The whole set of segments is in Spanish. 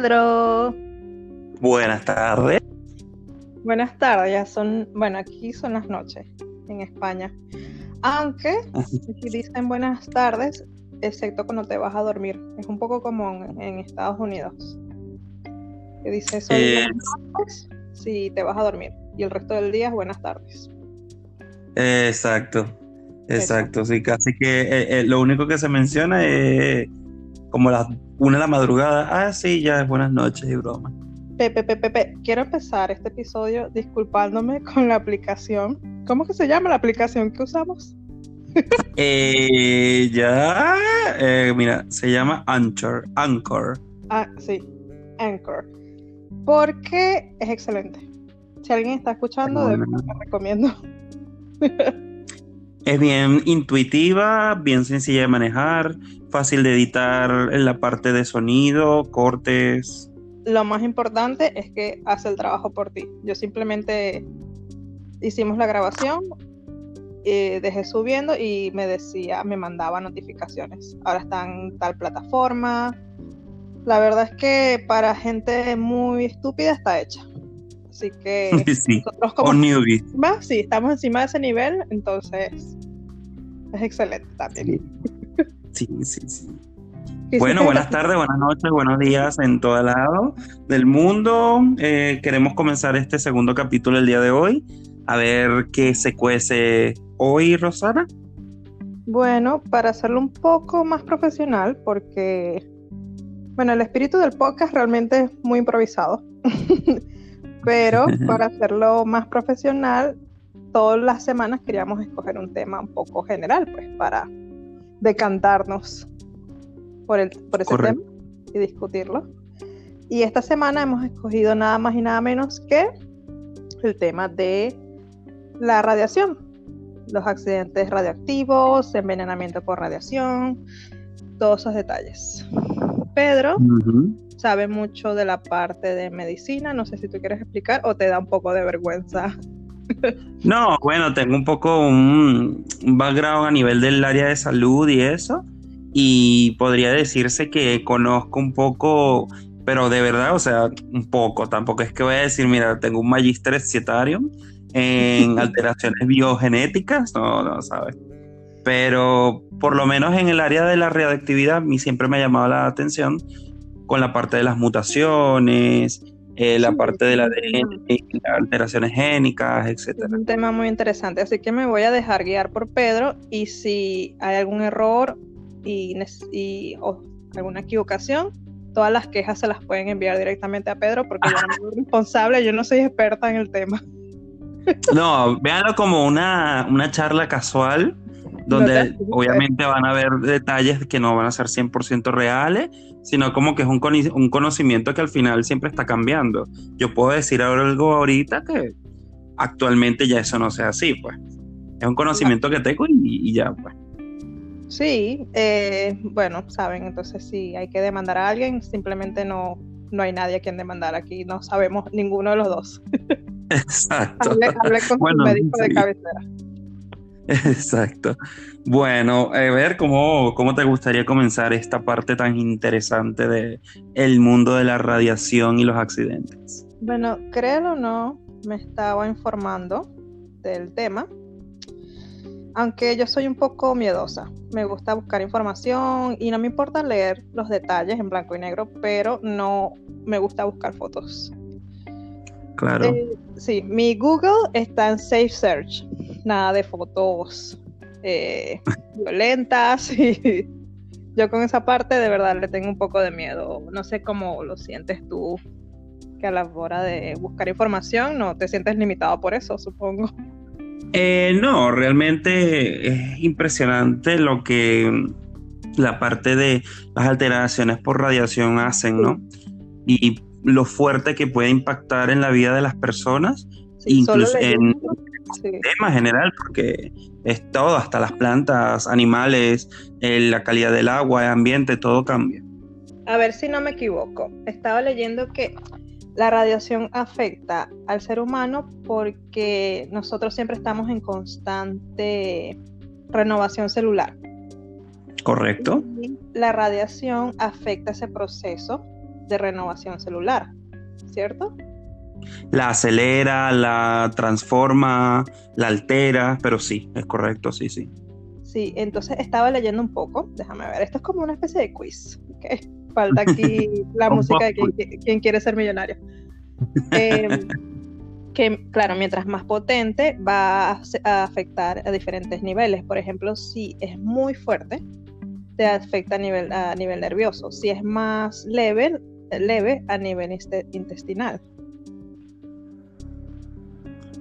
Pedro. Buenas tardes. Buenas tardes, ya son, bueno, aquí son las noches en España. Aunque si dicen buenas tardes, excepto cuando te vas a dormir. Es un poco común en Estados Unidos. Que dice son Eh, buenas noches si te vas a dormir. Y el resto del día es buenas tardes. Exacto, exacto. Sí, casi que eh, eh, lo único que se menciona es como las una de la madrugada. Ah, sí, ya es buenas noches y broma. Pepe, Pepe, Pepe, quiero empezar este episodio disculpándome con la aplicación. ¿Cómo que se llama la aplicación que usamos? Eh, ya, eh, mira, se llama Anchor, Anchor. Ah, sí, Anchor. Porque es excelente. Si alguien está escuchando, de verdad te recomiendo. Es bien intuitiva, bien sencilla de manejar, fácil de editar en la parte de sonido, cortes. Lo más importante es que hace el trabajo por ti. Yo simplemente hicimos la grabación, eh, dejé subiendo y me decía, me mandaba notificaciones. Ahora está en tal plataforma. La verdad es que para gente muy estúpida está hecha. Así que Sí, nosotros como newbie. Sí, estamos encima de ese nivel, entonces es excelente también. Sí, sí, sí. sí. Bueno, buenas tardes, buenas noches, buenos días en todo lado del mundo. Eh, queremos comenzar este segundo capítulo el día de hoy. A ver qué se cuece hoy, Rosana. Bueno, para hacerlo un poco más profesional, porque, bueno, el espíritu del podcast realmente es muy improvisado, pero para hacerlo más profesional, todas las semanas queríamos escoger un tema un poco general, pues, para decantarnos por, el, por ese Correcto. tema y discutirlo. Y esta semana hemos escogido nada más y nada menos que el tema de la radiación, los accidentes radioactivos, envenenamiento por radiación, todos esos detalles. Pedro sabe mucho de la parte de medicina, no sé si tú quieres explicar o te da un poco de vergüenza. No, bueno, tengo un poco un, un background a nivel del área de salud y eso. Y podría decirse que conozco un poco, pero de verdad, o sea, un poco. Tampoco es que voy a decir, mira, tengo un magíster cetarium en alteraciones biogenéticas, no, no, ¿sabes? Pero por lo menos en el área de la radioactividad, a mí siempre me ha llamado la atención con la parte de las mutaciones, eh, la parte de la sí, ADN, las alteraciones génicas, etcétera. Es un tema muy interesante, así que me voy a dejar guiar por Pedro y si hay algún error y, y- o alguna equivocación, todas las quejas se las pueden enviar directamente a Pedro porque yo no soy responsable, yo no soy experta en el tema. No, véanlo como una, una charla casual, donde No obviamente van a haber detalles que no van a ser 100% reales, sino como que es un, un conocimiento que al final siempre está cambiando. Yo puedo decir algo ahorita que actualmente ya eso no sea así, pues. Es un conocimiento que tengo y, y ya, pues. Sí, eh, bueno, saben, entonces si hay que demandar a alguien, simplemente no, no hay nadie a quien demandar aquí, no sabemos ninguno de los dos. Exacto. Hable, hable con Bueno, su médico de sí. cabecera. Exacto. Bueno, ver, ¿cómo, cómo te gustaría comenzar esta parte tan interesante de el mundo de la radiación y los accidentes? Bueno, créelo o no, me estaba informando del tema, aunque yo soy un poco miedosa. Me gusta buscar información y no me importa leer los detalles en blanco y negro, pero no me gusta buscar fotos. Claro. Eh, sí, mi Google está en Safe Search, nada de fotos eh, violentas y yo con esa parte de verdad le tengo un poco de miedo. No sé cómo lo sientes tú, que a la hora de buscar información no te sientes limitado por eso, supongo. Eh, no, realmente es impresionante lo que la parte de las alteraciones por radiación hacen, ¿no? Y lo fuerte que puede impactar en la vida de las personas, Sí, incluso en sí. tema general, porque es todo, hasta las plantas, animales, eh, la calidad del agua, el ambiente, todo cambia. A ver si no me equivoco. Estaba leyendo que la radiación afecta al ser humano porque nosotros siempre estamos en constante renovación celular. ¿Correcto? Y la radiación afecta ese proceso de renovación celular, ¿cierto? La acelera, la transforma, la altera, pero sí, es correcto, sí, sí. Sí, entonces estaba leyendo un poco, déjame ver, esto es como una especie de quiz. Falta aquí la música de quien, quiere ser millonario. Em, que claro, mientras más potente va a, afectar a diferentes niveles. Por ejemplo, si es muy fuerte, te afecta a nivel, a nivel nervioso. Si es más leve, leve a nivel intestinal.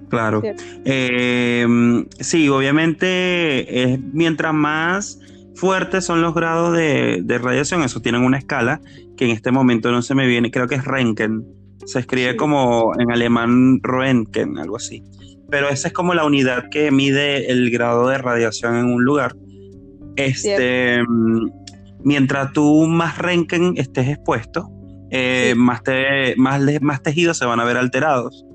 Claro. Em, sí, obviamente, mientras más fuertes son los grados de, radiación, eso tienen una escala que en este momento no se me viene, creo que es Röntgen. Se escribe como en alemán Röntgen, algo así. Pero esa es como la unidad que mide el grado de radiación en un lugar. Este, mientras tú más Röntgen estés expuesto, eh, más, más, más tejidos se van a ver alterados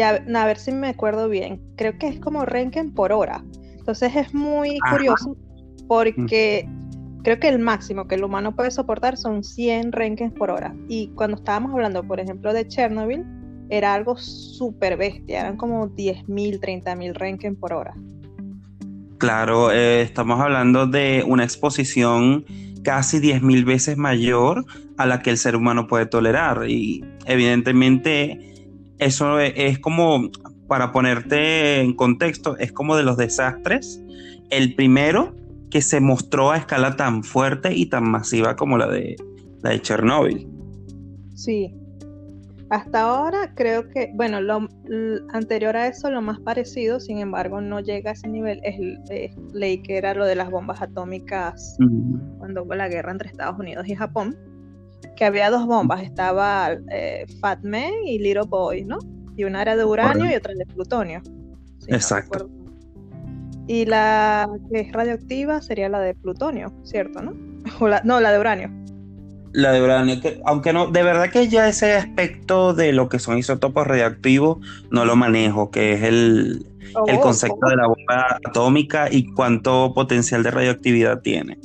a, ver si me acuerdo bien, creo que es como Renken por hora. Entonces es muy curioso porque creo que el máximo que el humano puede soportar son 100 Renkens por hora. Y cuando estábamos hablando, por ejemplo, de Chernobyl, era algo súper bestia, eran como 10.000, 30.000 Renken por hora. Claro, eh, estamos hablando de una exposición casi 10.000 veces mayor a la que el ser humano puede tolerar. Y evidentemente eso es como, para ponerte en contexto, es como de los desastres. El primero que se mostró a escala tan fuerte y tan masiva como la de, la de Chernóbil. Sí. Hasta ahora creo que, bueno, lo, anterior a eso, lo más parecido, sin embargo, no llega a ese nivel, es, ley que era lo de las bombas atómicas cuando hubo la guerra entre Estados Unidos y Japón que había dos bombas, estaba eh, Fat Man y Little Boy, ¿no? Y una era de uranio y otra de plutonio. Exacto. y la que es radioactiva sería la de plutonio, ¿cierto? ¿No? no, la de uranio. La de uranio, aunque no, de verdad que ya ese aspecto de lo que son isótopos radioactivos no lo manejo, que es el, oh, el concepto de la bomba atómica y cuánto potencial de radioactividad tiene.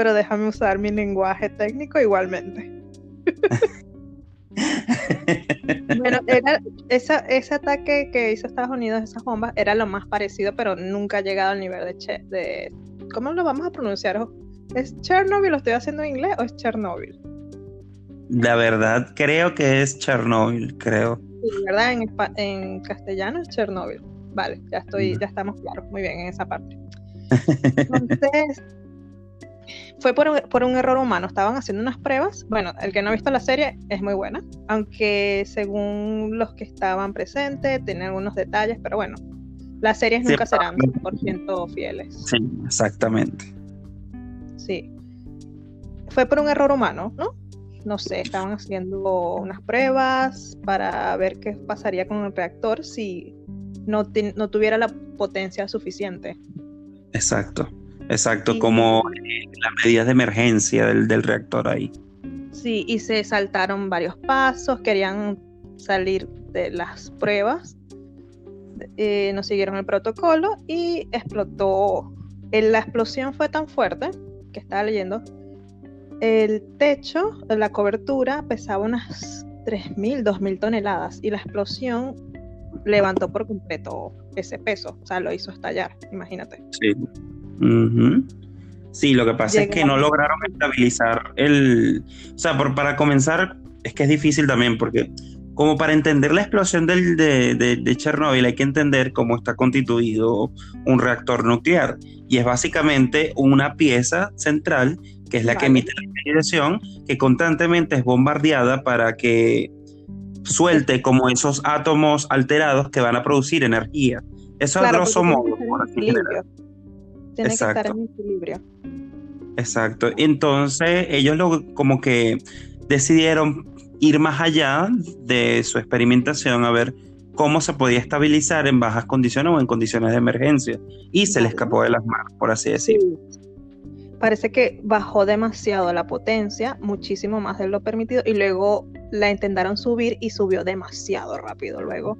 Pero déjame usar mi lenguaje técnico igualmente. bueno, ese ataque que hizo Estados Unidos, esas bombas, era lo más parecido, pero nunca ha llegado al nivel de, de ¿cómo lo vamos a pronunciar? ¿Es Chernobyl? ¿Lo estoy haciendo en inglés o es Chernobyl? La verdad, creo que es Chernobyl, creo. Sí, ¿verdad? En, en castellano es Chernobyl. Vale, ya estoy, ya estamos claros, muy bien en esa parte. Entonces, fue por un, error humano. Estaban haciendo unas pruebas. Bueno, el que no ha visto la serie es muy buena, aunque según los que estaban presentes, tiene algunos detalles, pero bueno, las series nunca serán 100% fieles. Sí, exactamente. Sí. Fue por un error humano, ¿no? No sé, estaban haciendo unas pruebas para ver qué pasaría con el reactor si no, no tuviera la potencia suficiente. Exacto. Exacto, como eh, las medidas de emergencia del, reactor ahí. Sí, y se saltaron varios pasos, querían salir de las pruebas, eh, no siguieron el protocolo y explotó. La explosión fue tan fuerte que estaba leyendo. El techo, la cobertura pesaba unas 3.000, 2.000 toneladas y la explosión levantó por completo ese peso, o sea, lo hizo estallar, imagínate. Sí. Sí, lo que pasa es que no lograron estabilizar el... O sea, por, para comenzar, es que es difícil también porque como para entender la explosión del, de, de, Chernobyl hay que entender cómo está constituido un reactor nuclear. Y es básicamente una pieza central, que es la que emite la radiación, que constantemente es bombardeada para que suelte como esos átomos alterados que van a producir energía. Eso es grosso modo, por así tiene que estar en equilibrio. Exacto. Entonces, ellos lo, como que decidieron ir más allá de su experimentación a ver cómo se podía estabilizar en bajas condiciones o en condiciones de emergencia. Y se le escapó de las manos, por así decirlo. Parece que bajó demasiado la potencia, muchísimo más de lo permitido, y luego la intentaron subir y subió demasiado rápido luego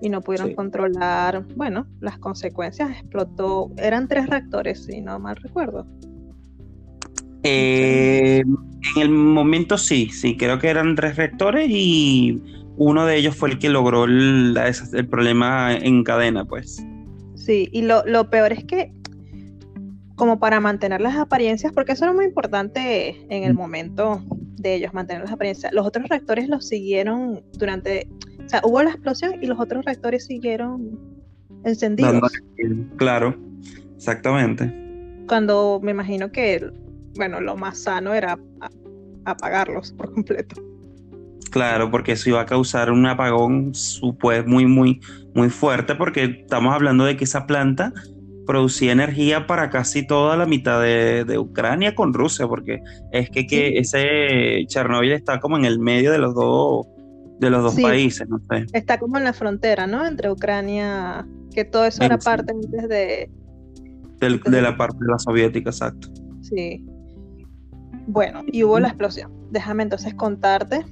y no pudieron controlar, bueno, las consecuencias. Explotó, eran tres reactores, si no mal recuerdo. Eh, en el momento sí, sí, creo que eran tres rectores y uno de ellos fue el que logró el, problema en cadena, pues. Sí, y lo, lo, peor es que, como para mantener las apariencias, porque eso era muy importante en el mm. momento de ellos, mantener las apariencias, los otros rectores los siguieron durante, o sea, hubo la explosión y los otros rectores siguieron encendidos. Claro, exactamente. Cuando me imagino que, bueno, lo más sano era apagarlos por completo. Claro, porque eso iba a causar un apagón pues, muy, muy, muy fuerte, porque estamos hablando de que esa planta producía energía para casi toda la mitad de, Ucrania con Rusia, porque es que, que ese Chernobyl está como en el medio de los dos de los dos países, no sé. Está como en la frontera, ¿no? Entre Ucrania, que todo eso era parte antes de... de la parte de la soviética, exacto. Sí. Bueno, y hubo la explosión. Déjame entonces contarte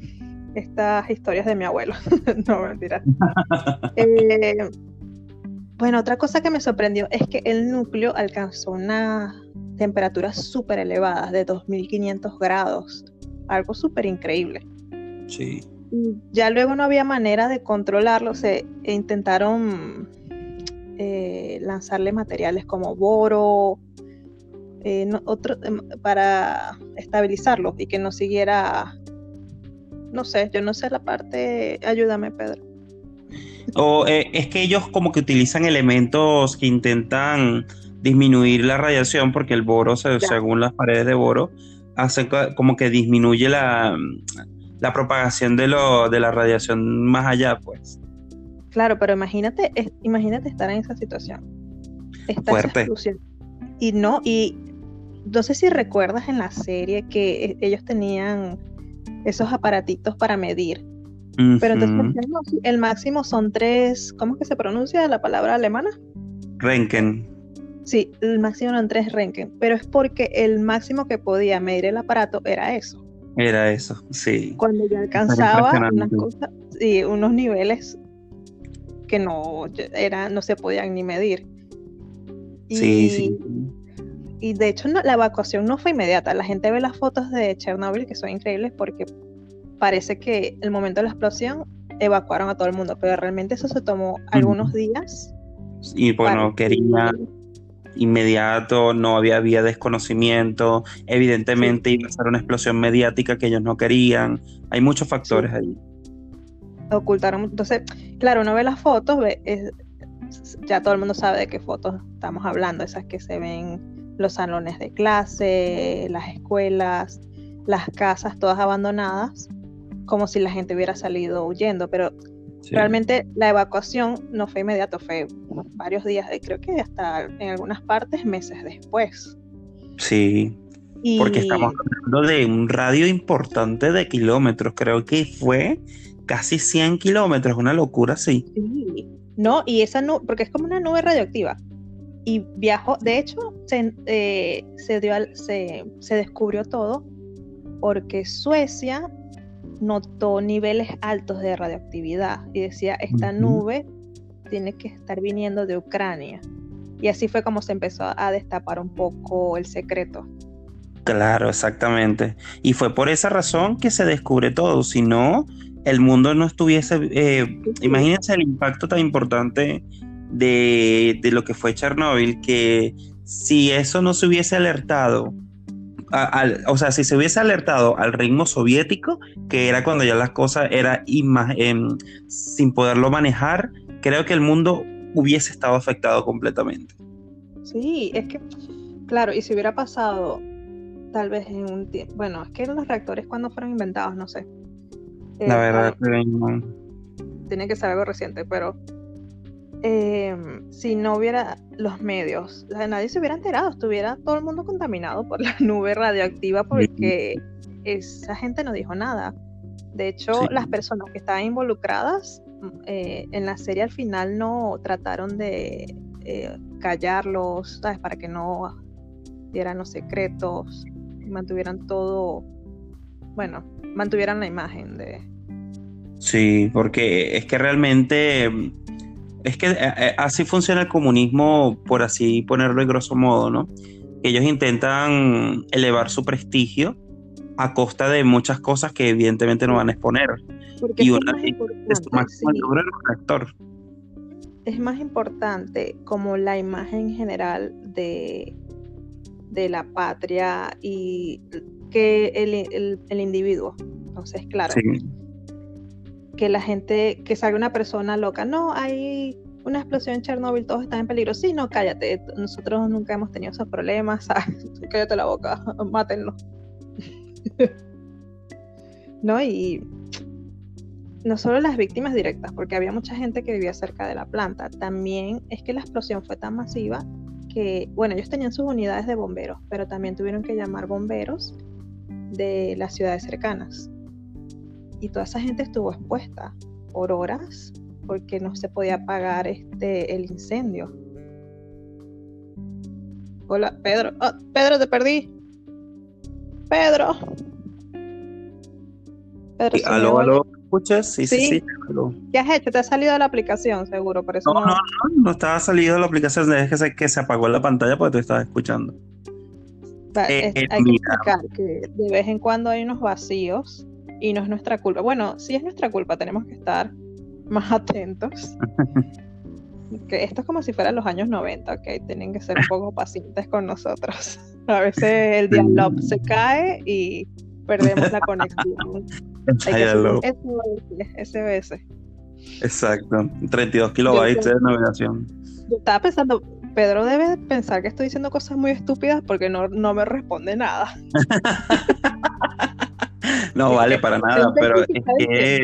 estas historias de mi abuelo. no, mentira. Eh, bueno, otra cosa que me sorprendió es que el núcleo alcanzó una temperatura súper elevada, de 2500 grados. Algo súper increíble. Sí. Ya luego no había manera de controlarlo. Se intentaron eh, lanzarle materiales como boro, eh, otro, em, para estabilizarlo y que no siguiera no sé, yo no sé la parte, ayúdame Pedro. O eh, es que ellos como que utilizan elementos que intentan disminuir la radiación porque el boro, según las paredes de boro, hace como que disminuye la, la propagación de, lo, de la radiación más allá, pues. Claro, pero imagínate, imagínate estar en esa situación. Fuerte. y no, y no sé si recuerdas en la serie que eh, ellos tenían esos aparatitos para medir. Pero entonces el máximo son tres, ¿cómo es que se pronuncia la palabra alemana? Renken. Sí, el máximo eran tres Renken, pero es porque el máximo que podía medir el aparato era eso. Era eso, sí. Cuando ya alcanzaba unas cosas, y unos niveles que no, era, no se podían ni medir. sí, sí y de hecho la evacuación no fue inmediata. La gente ve las fotos de Chernobyl que son increíbles porque parece que el momento de la explosión evacuaron a todo el mundo, pero realmente eso se tomó algunos días. Y bueno, quería inmediato, no había, había desconocimiento, evidentemente iba a ser una explosión mediática que ellos no querían. Hay muchos factores ahí. Ocultaron, entonces, claro, uno ve las fotos, ve, ya todo el mundo sabe de qué fotos estamos hablando, esas que se ven los salones de clase, las escuelas, las casas todas abandonadas, como si la gente hubiera salido huyendo, pero realmente la evacuación no fue inmediato, fue varios días, creo que hasta en algunas partes meses después. Sí, porque estamos hablando de un radio importante de kilómetros, creo que fue casi 100 kilómetros, una locura sí. Sí, no, y esa no, porque es como una nube radioactiva y viajó, de hecho, se, eh, se, dio se, descubrió todo porque Suecia notó niveles altos de radioactividad y decía, esta nube tiene que estar viniendo de Ucrania. Y así fue como se empezó a destapar un poco el secreto. Claro, exactamente. Y fue por esa razón que se descubre todo. Si no, el mundo no estuviese... Eh, imagínense el impacto tan importante de, lo que fue Chernobyl, que si eso no se hubiese alertado, o sea, si se hubiese alertado al ritmo soviético, que era cuando ya las cosas eran em, sin poderlo manejar, creo que el mundo hubiese estado afectado completamente. Sí, es que, claro, y si hubiera pasado tal vez en un tiempo, bueno, es que los reactores cuando fueron inventados, no sé. La eh, verdad Tiene que ser algo reciente, pero Em, si no hubiera los medios, nadie se hubiera enterado, estuviera todo el mundo contaminado por la nube radioactiva porque esa gente no dijo nada. De hecho, las personas que estaban involucradas eh, en la serie al final no trataron de eh, callarlos, ¿sabes? Para que no dieran los secretos, mantuvieran todo, bueno, mantuvieran la imagen de... Sí, porque es que realmente es que eh, eh, así funciona el comunismo, por así ponerlo en grosso modo, ¿no? que ellos intentan elevar su prestigio a costa de muchas cosas que evidentemente no van a exponer. y una es más Es más importante como la imagen general de, de la patria y que el, el, individuo. Entonces, claro, que la gente, que salga una persona loca, no, hay una explosión en Chernobyl, todos están en peligro. Sí, no, cállate, nosotros nunca hemos tenido esos problemas, cállate la boca, mátenlo. ¿No? Y no solo las víctimas directas, porque había mucha gente que vivía cerca de la planta, también es que la explosión fue tan masiva que, bueno, ellos tenían sus unidades de bomberos, pero también tuvieron que llamar bomberos de las ciudades cercanas. Y toda esa gente estuvo expuesta por horas porque no se podía apagar este, el incendio. Hola, Pedro. Oh, Pedro, te perdí. Pedro. Pedro aló, aló, ¿escuchas? Sí, sí, sí. ¿Qué has hecho? ¿Te ha salido de la aplicación, seguro? Por eso no, no, no, no, estaba salido de la aplicación. Desde que se, que se apagó la pantalla porque te estaba escuchando. Eh, hay que explicar que de vez en cuando hay unos vacíos y no es nuestra culpa. Bueno, sí es nuestra culpa, tenemos que estar más atentos. que esto es como si fueran los años 90, ¿ok? Tienen que ser un poco pacientes con nosotros. A veces el dial se cae y perdemos la conexión. SBS. Exacto, 32 kilobytes de navegación. Yo estaba pensando, Pedro debe pensar que estoy diciendo cosas muy estúpidas porque no, no me responde nada. No vale para nada, pero es que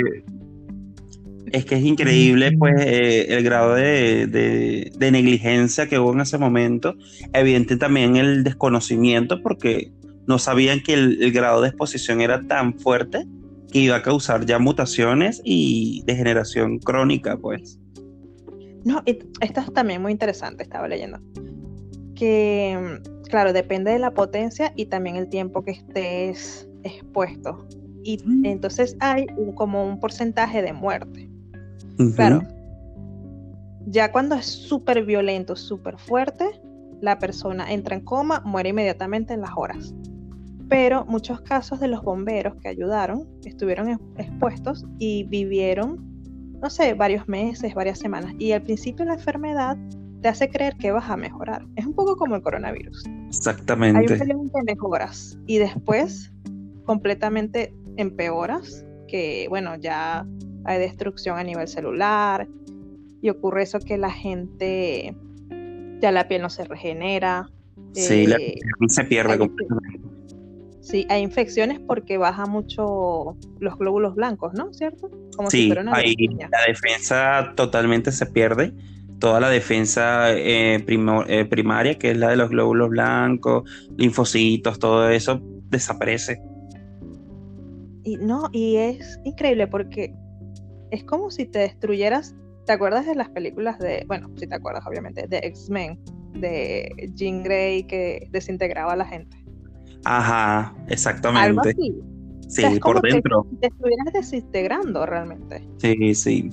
es que es increíble pues eh, el grado de, negligencia que hubo en ese momento. Evidente también el desconocimiento porque no sabían que el, grado de exposición era tan fuerte que iba a causar ya mutaciones y degeneración crónica pues. No, esto es también muy interesante, estaba leyendo. Que, claro, depende de la potencia y también el tiempo que estés expuesto. Y mm. entonces hay como un porcentaje de muerte. Claro. Ya cuando es súper violento, súper fuerte, la persona entra en coma, muere inmediatamente en las horas. Pero muchos casos de los bomberos que ayudaron estuvieron expuestos y vivieron, no sé, varios meses, varias semanas. Y al principio la enfermedad te hace creer que vas a mejorar. Es un poco como el coronavirus. Exactamente. Hay un periodo que mejoras y después completamente empeoras, que bueno, ya hay destrucción a nivel celular y ocurre eso que la gente, ya la piel no se regenera. Sí, la eh, piel se pierde completamente. Sí, hay infecciones porque baja mucho los glóbulos blancos, ¿no? ¿Cierto? Como sí, ahí la defensa totalmente se pierde. Toda la defensa eh, eh, primaria, que es la de los glóbulos blancos, linfocitos, todo eso, desaparece. Y no, y es increíble porque es como si te destruyeras. ¿Te acuerdas de las películas de, bueno, si te acuerdas obviamente, de X-Men, de Jean Grey que desintegraba a la gente? Ajá, exactamente. Algo así. Sí, por dentro. te estuvieras desintegrando realmente. Sí, sí.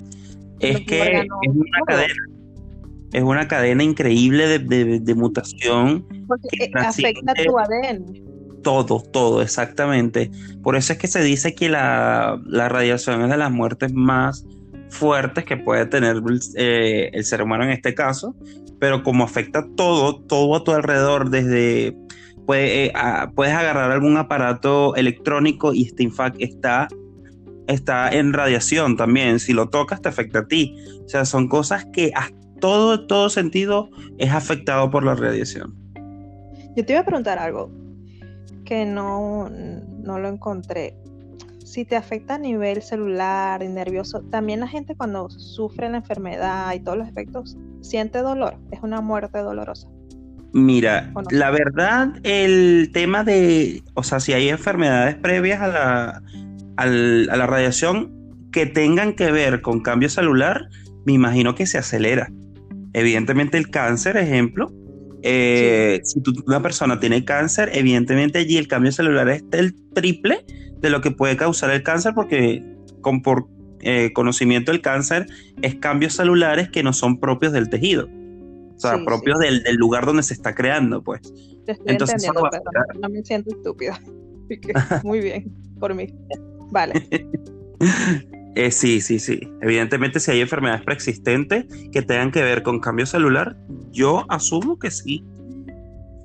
Es que es una cadena. Es una cadena increíble de, mutación. Porque que afecta tu ADN todo, todo, exactamente. Por eso es que se dice que la, radiación es de las muertes más fuertes que puede tener eh, el ser humano en este caso, pero como afecta todo, todo a tu alrededor, desde eh, puedes agarrar algún aparato electrónico y este está, está en radiación también. Si lo tocas, te afecta a ti. O sea, son cosas que a todo, todo sentido es afectado por la radiación. Yo te iba a preguntar algo que no, no lo encontré. Si te afecta a nivel celular y nervioso, también la gente cuando sufre la enfermedad y todos los efectos siente dolor. Es una muerte dolorosa. Mira, la verdad, el tema de, o sea, si hay enfermedades previas a la, a la radiación que tengan que ver con cambio celular, me imagino que se acelera. Evidentemente el cáncer, ejemplo, eh, si una persona tiene cáncer, evidentemente allí el cambio celular es el triple de lo que puede causar el cáncer porque con, por eh, conocimiento del cáncer es cambios celulares que no son propios del tejido. O sea, propios Del, lugar donde se está creando, pues. Entonces, no me siento estúpida. Muy bien, por mí. Vale. Eh, sí, sí, sí. Evidentemente, si hay enfermedades preexistentes que tengan que ver con cambio celular, yo asumo que sí.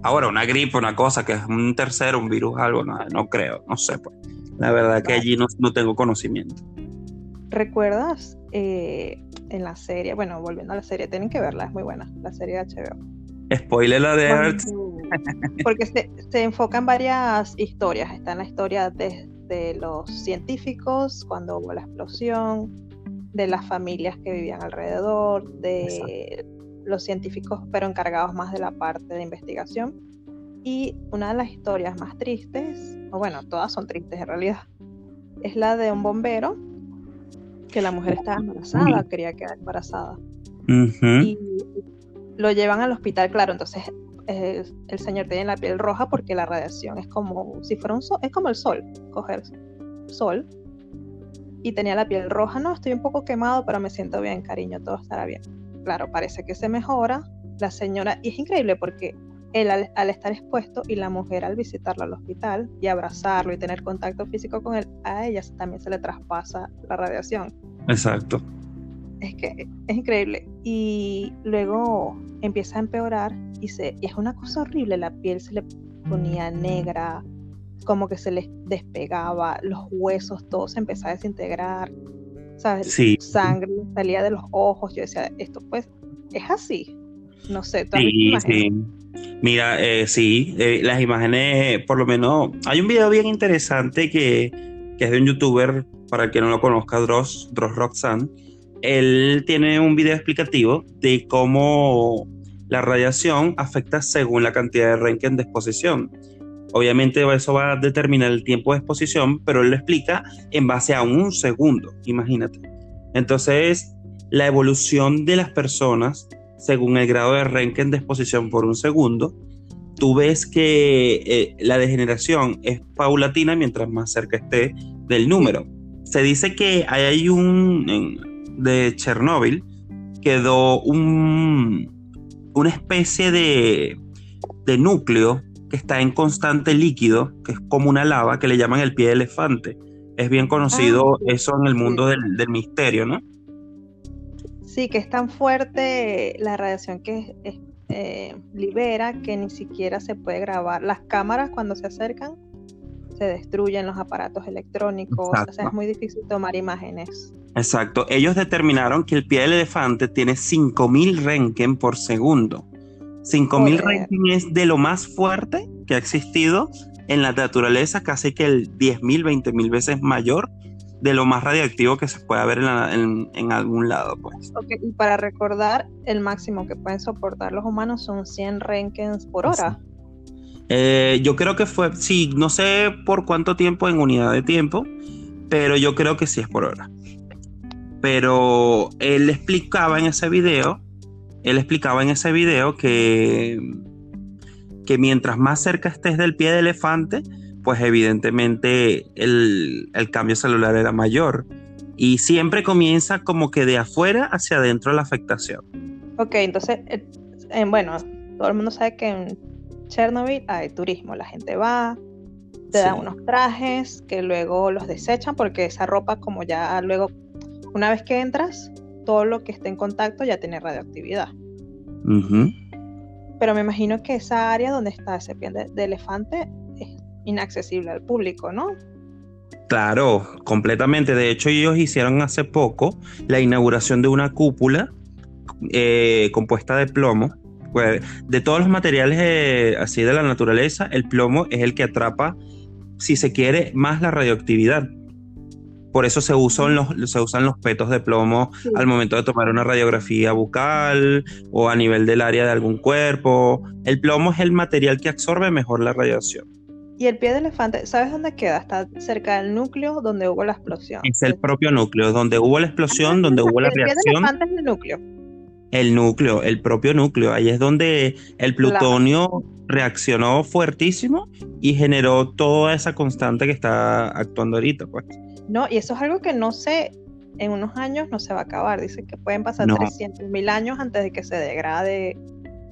Ahora, una gripe, una cosa que es un tercero, un virus, algo, no, no creo, no sé, pues. La verdad que allí no, no tengo conocimiento. ¿Recuerdas eh, en la serie? Bueno, volviendo a la serie, tienen que verla, es muy buena, la serie de HBO. Spoiler la de Earth. Porque se, se enfoca en varias historias. Está en la historia de, de los científicos cuando hubo la explosión, de las familias que vivían alrededor, de los científicos pero encargados más de la parte de investigación. Y una de las historias más tristes, o bueno, todas son tristes en realidad, es la de un bombero que la mujer estaba embarazada, quería quedar embarazada. Y lo llevan al hospital, claro, entonces el señor tiene la piel roja porque la radiación es como si fuera un sol, es como el sol, coger sol. Y tenía la piel roja, no, estoy un poco quemado, pero me siento bien, cariño, todo estará bien. Claro, parece que se mejora. La señora, y es increíble porque él al, estar expuesto y la mujer al visitarlo al hospital y abrazarlo y tener contacto físico con él, a ella también se le traspasa la radiación. Exacto. Es que es increíble. Y luego empieza a empeorar y, se, y es una cosa horrible, la piel se le ponía negra, como que se les despegaba, los huesos, todo se empezaba a desintegrar, ¿sabes? Sí. Sangre salía de los ojos, yo decía, esto pues es así, no sé. Sí, sí. Mira, eh, sí, eh, las imágenes, por lo menos, hay un video bien interesante que, que, es de un youtuber, para el que no lo conozca, Dross, Dross Roxanne. Él tiene un video explicativo de cómo la radiación afecta según la cantidad de Röntgen de exposición. Obviamente eso va a determinar el tiempo de exposición, pero él lo explica en base a un segundo, imagínate. Entonces, la evolución de las personas según el grado de Röntgen de exposición por un segundo, tú ves que eh, la degeneración es paulatina mientras más cerca esté del número. Se dice que hay un de Chernóbil quedó un, una especie de, de núcleo que está en constante líquido, que es como una lava, que le llaman el pie de elefante. Es bien conocido ah, eso en el mundo del, del misterio, ¿no? Sí, que es tan fuerte la radiación que eh, libera que ni siquiera se puede grabar. Las cámaras cuando se acercan se destruyen los aparatos electrónicos, o sea, es muy difícil tomar imágenes. Exacto, ellos determinaron que el pie del elefante tiene 5000 Renken por segundo. 5000 Renken es de lo más fuerte que ha existido en la naturaleza, casi que el 10.000, 20.000 veces mayor de lo más radiactivo que se pueda ver en, algún lado, pues. y para recordar, el máximo que pueden soportar los humanos son 100 renkens por hora. Eh, yo creo que fue, sí, no sé por cuánto tiempo en unidad de tiempo, pero yo creo que sí es por hora. Pero él explicaba en ese video, él explicaba en ese video que, que mientras más cerca estés del pie de elefante, pues evidentemente el, cambio celular era mayor. Y siempre comienza como que de afuera hacia adentro la afectación. Ok, entonces, eh, eh, bueno, todo el mundo sabe que Chernobyl hay turismo, la gente va, te dan unos trajes que luego los desechan porque esa ropa como ya luego, una vez que entras, todo lo que esté en contacto ya tiene radioactividad. Pero me imagino que esa área donde está ese pie de elefante inaccesible al público, ¿no? Claro, completamente. De hecho, ellos hicieron hace poco la inauguración de una cúpula eh, compuesta de plomo. Pues, de todos los materiales eh, así de la naturaleza, el plomo es el que atrapa, si se quiere, más la radioactividad. Por eso se usan los, se usan los petos de plomo al momento de tomar una radiografía bucal o a nivel del área de algún cuerpo. El plomo es el material que absorbe mejor la radiación. Y el pie de elefante, ¿sabes dónde queda? Está cerca del núcleo donde hubo la explosión. Es el propio núcleo, donde hubo la explosión, donde hubo la reacción. El pie de elefante es el núcleo. El núcleo, el propio núcleo. Ahí es donde el plutonio reaccionó fuertísimo y generó toda esa constante que está actuando ahorita, pues. No, y eso es algo que no sé, en unos años no se va a acabar. Dice que pueden pasar 300 mil años antes de que se degrade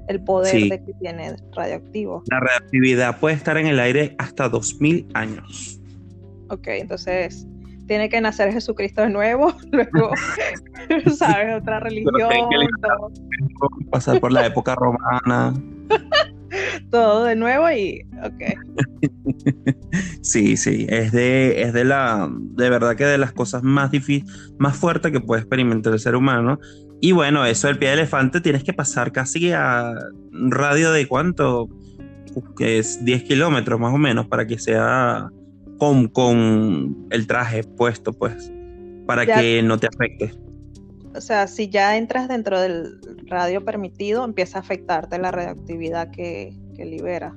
el poder de que tiene radioactivo. La radioactividad puede estar en el aire hasta 2000 años. Ok, entonces tiene que nacer Jesucristo de nuevo, luego, ¿sabes? Otra religión. Pasar por la época romana. Todo de nuevo y, ok. sí, sí, es de, es de la, de verdad que de las cosas más difíciles, más fuertes que puede experimentar el ser humano. Y bueno, eso del pie de elefante tienes que pasar casi a radio de cuánto, que es 10 kilómetros más o menos para que sea con, con el traje puesto, pues, para que no te afecte. O sea, si ya entras dentro del radio permitido, empieza a afectarte la radioactividad que, que libera.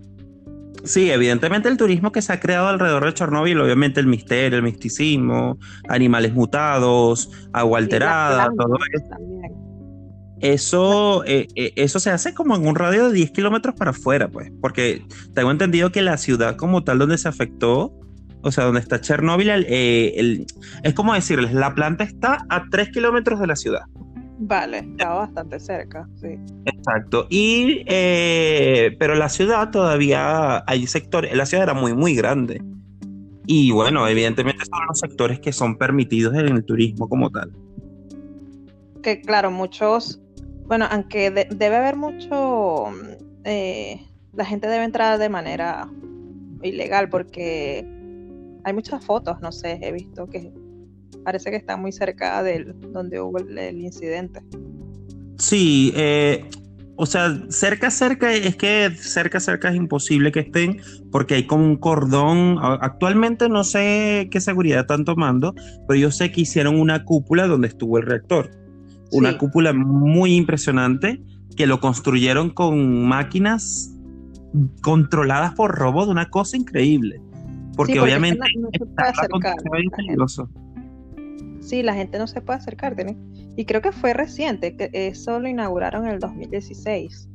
Sí, evidentemente el turismo que se ha creado alrededor de Chernóbil, obviamente el misterio, el misticismo, animales mutados, agua alterada, todo eso. Eso, eh, eh, eso se hace como en un radio de 10 kilómetros para afuera, pues, porque tengo entendido que la ciudad como tal donde se afectó, o sea, donde está Chernóbil, eh, es como decirles, la planta está a 3 kilómetros de la ciudad. Vale, está bastante cerca, sí. Exacto. Y, eh, pero la ciudad todavía hay sectores, la ciudad era muy, muy grande. Y bueno, evidentemente son los sectores que son permitidos en el turismo como tal. Que claro, muchos, bueno, aunque debe haber mucho, eh, la gente debe entrar de manera ilegal porque hay muchas fotos, no sé, he visto que parece que está muy cerca de donde hubo el, incidente. Sí, eh, o sea, cerca, cerca, es que cerca, cerca es imposible que estén porque hay como un cordón. Actualmente no sé qué seguridad están tomando, pero yo sé que hicieron una cúpula donde estuvo el reactor. Una cúpula muy impresionante que lo construyeron con máquinas controladas por robots, una cosa increíble. Porque, obviamente no, peligroso. Sí, la gente no se puede acercar. Y creo que fue reciente, que eso lo inauguraron en el 2016.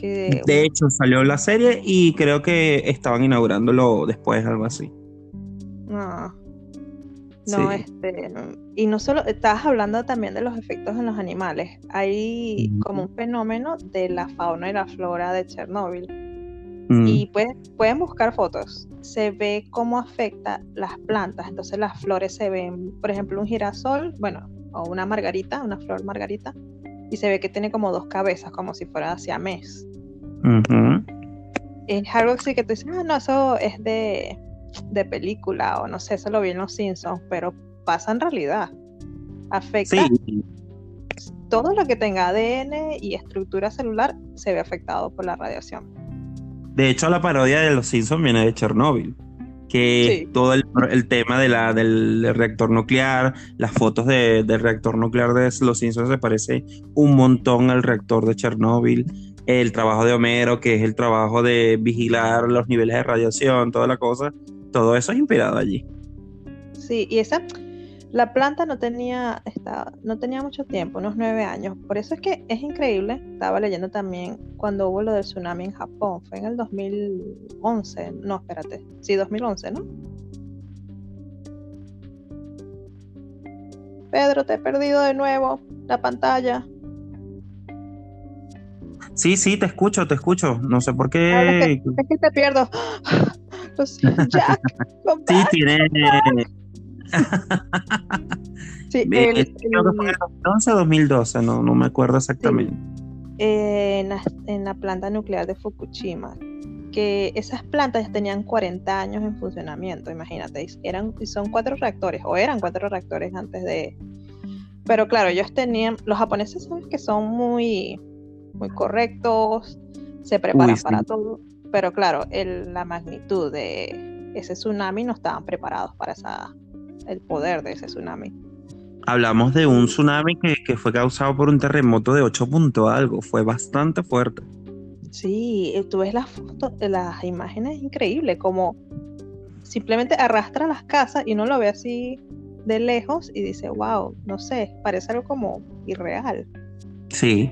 Que... De hecho, salió la serie y creo que estaban inaugurándolo después, algo así. No. No, este. Y no solo, estabas hablando también de los efectos en los animales. Hay como un fenómeno de la fauna y la flora de Chernóbil. Mm. Y pueden, pueden buscar fotos. Se ve cómo afecta las plantas. Entonces las flores se ven, por ejemplo, un girasol, bueno, o una margarita, una flor margarita, y se ve que tiene como dos cabezas, como si fuera hacia mes. Es algo así que tú dices, ah, no, eso es de, de película, o no sé, eso lo vi en Los Simpsons, pero pasa en realidad. Afecta. Todo lo que tenga ADN y estructura celular se ve afectado por la radiación. De hecho, la parodia de Los Simpsons viene de Chernóbil. Que todo el, tema de la, del reactor nuclear, las fotos del reactor nuclear de Los Simpsons se parece un montón al reactor de Chernóbil. El trabajo de Homero, que es el trabajo de vigilar los niveles de radiación, toda la cosa. Todo eso es inspirado allí. Sí, y esa, la planta no tenía, no tenía mucho tiempo, unos nueve años. Por eso es que es increíble. Estaba leyendo también cuando hubo lo del tsunami en Japón. Fue en el 2011. No, espérate. Sí, 2011, ¿no? Pedro, te he perdido de nuevo la pantalla. Sí, sí, te escucho, te escucho. No sé por qué. es, que, te pierdo. Jack, sí, tiene sí, el, el, 2011 o 2012, no, no me acuerdo exactamente. en, la, planta nuclear de Fukushima, que esas plantas tenían 40 años en funcionamiento, imagínate, eran, son cuatro reactores, o eran cuatro reactores antes de... Pero claro, ellos tenían, los japoneses son que son muy, muy correctos, se preparan para todo, pero claro, la magnitud de ese tsunami no estaban preparados para esa el poder de ese tsunami. Hablamos de un tsunami que, fue causado por un terremoto de 8 puntos algo, fue bastante fuerte. Sí, eh, tú ves las fotos, las imágenes increíbles, como simplemente arrastra las casas y uno lo ve así de lejos y dice, wow, no sé, parece algo como irreal. Sí,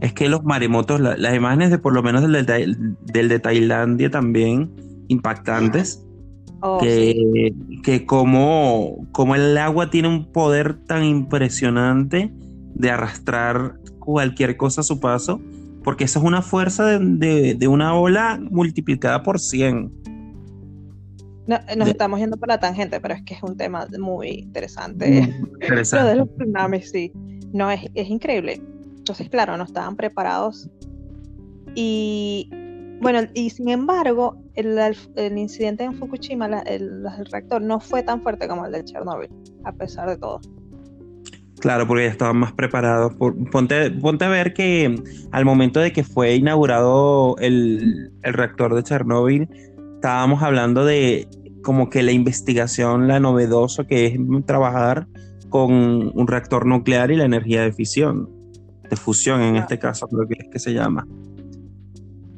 es que los maremotos, las imágenes de por lo menos del del de Tailandia también impactantes. Oh, que, que como, como el agua tiene un poder tan impresionante de arrastrar cualquier cosa a su paso, porque esa es una fuerza de, una ola multiplicada por 100. nos estamos yendo por la tangente, pero es que es un tema muy interesante. interesante. Lo de los tsunamis, sí. No, es, es increíble. Entonces, claro, no estaban preparados. Y bueno, y sin embargo, el, incidente en Fukushima, el, reactor, no fue tan fuerte como el de Chernobyl, a pesar de todo. Claro, porque ya estaban más preparados. ponte, ponte, a ver que al momento de que fue inaugurado el, el reactor de Chernobyl, estábamos hablando de como que la investigación, la novedoso que es trabajar con un reactor nuclear y la energía de fisión, de fusión en este caso creo que es que se llama.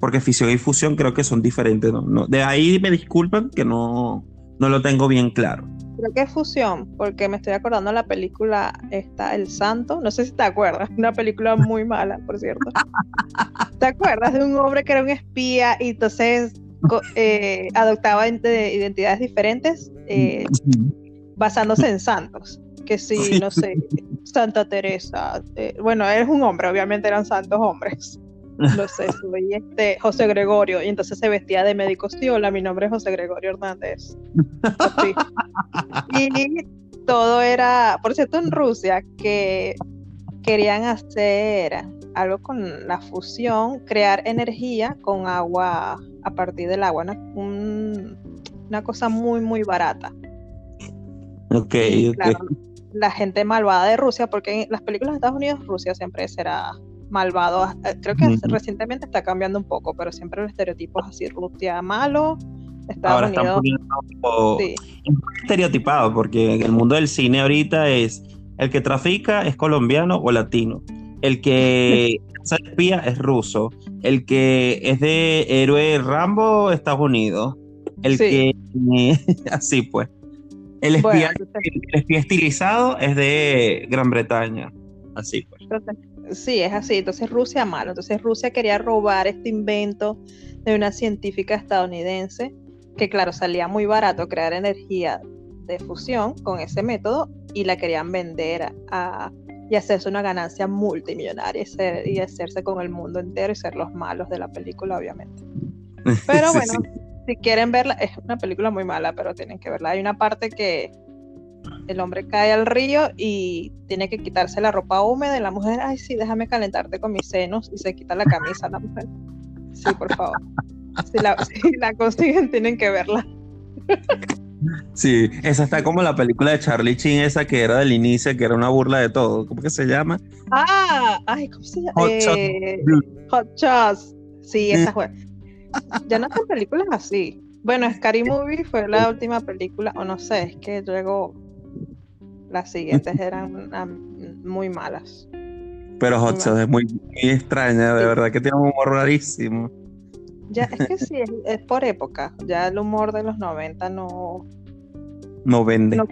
Porque fisión y fusión creo que son diferentes. ¿no? de ahí me disculpan que no, no lo tengo bien claro. Creo que es fusión, porque me estoy acordando de la película está El Santo, no sé si te acuerdas, una película muy mala, por cierto. ¿Te acuerdas de un hombre que era un espía y entonces eh, adoptaba identidades diferentes eh, basándose en santos? Que sí, no sé, Santa Teresa, eh, bueno, es un hombre, obviamente eran santos hombres. Lo sé, soy este José Gregorio, y entonces se vestía de médico. Hola, mi nombre es José Gregorio Hernández. Y todo era, por cierto, en Rusia, que querían hacer algo con la fusión, crear energía con agua a partir del agua, una, cosa muy, muy barata. Ok, la gente malvada de Rusia, porque en las películas de Estados Unidos Rusia siempre será malvado. Eh, creo que recientemente está cambiando un poco, pero siempre los estereotipos así, Rusia malo, Estados Unidos. Sí. estereotipado, porque en el mundo del cine ahorita es el que trafica es colombiano o latino. El que se espía es ruso. El que es de héroe Rambo, Estados Unidos. El que así pues. El espía, el espía estilizado es de Gran Bretaña. Así pues. Sí, es así. Entonces Rusia malo. Entonces Rusia quería robar este invento de una científica estadounidense que claro, salía muy barato crear energía de fusión con ese método y la querían vender a, y hacerse una ganancia multimillonaria y, hacerse con el mundo entero y ser los malos de la película, obviamente. Pero bueno, si quieren verla, es una película muy mala, pero tienen que verla. Hay una parte que el hombre cae al río y tiene que quitarse la ropa húmeda y la mujer, ay, sí, déjame calentarte con mis senos y se quita la camisa la mujer. Sí, por favor. Si la, consiguen, tienen que verla. Sí, esa está como la película de Charlie Chin, esa que era del inicio, que era una burla de todo. ¿Cómo que se llama? Ah, ay, ¿cómo se llama? Hot, eh, Hot Shots. Sí, esa fue. Ya no hacen películas así. Bueno, Scary Movie fue la última película, o no sé, es que luego las siguientes eran muy malas. Pero Hot Shots es muy, extraña, de verdad que tiene un humor rarísimo. Ya, es que sí, es, por época. Ya el humor de los 90 no. No vende. No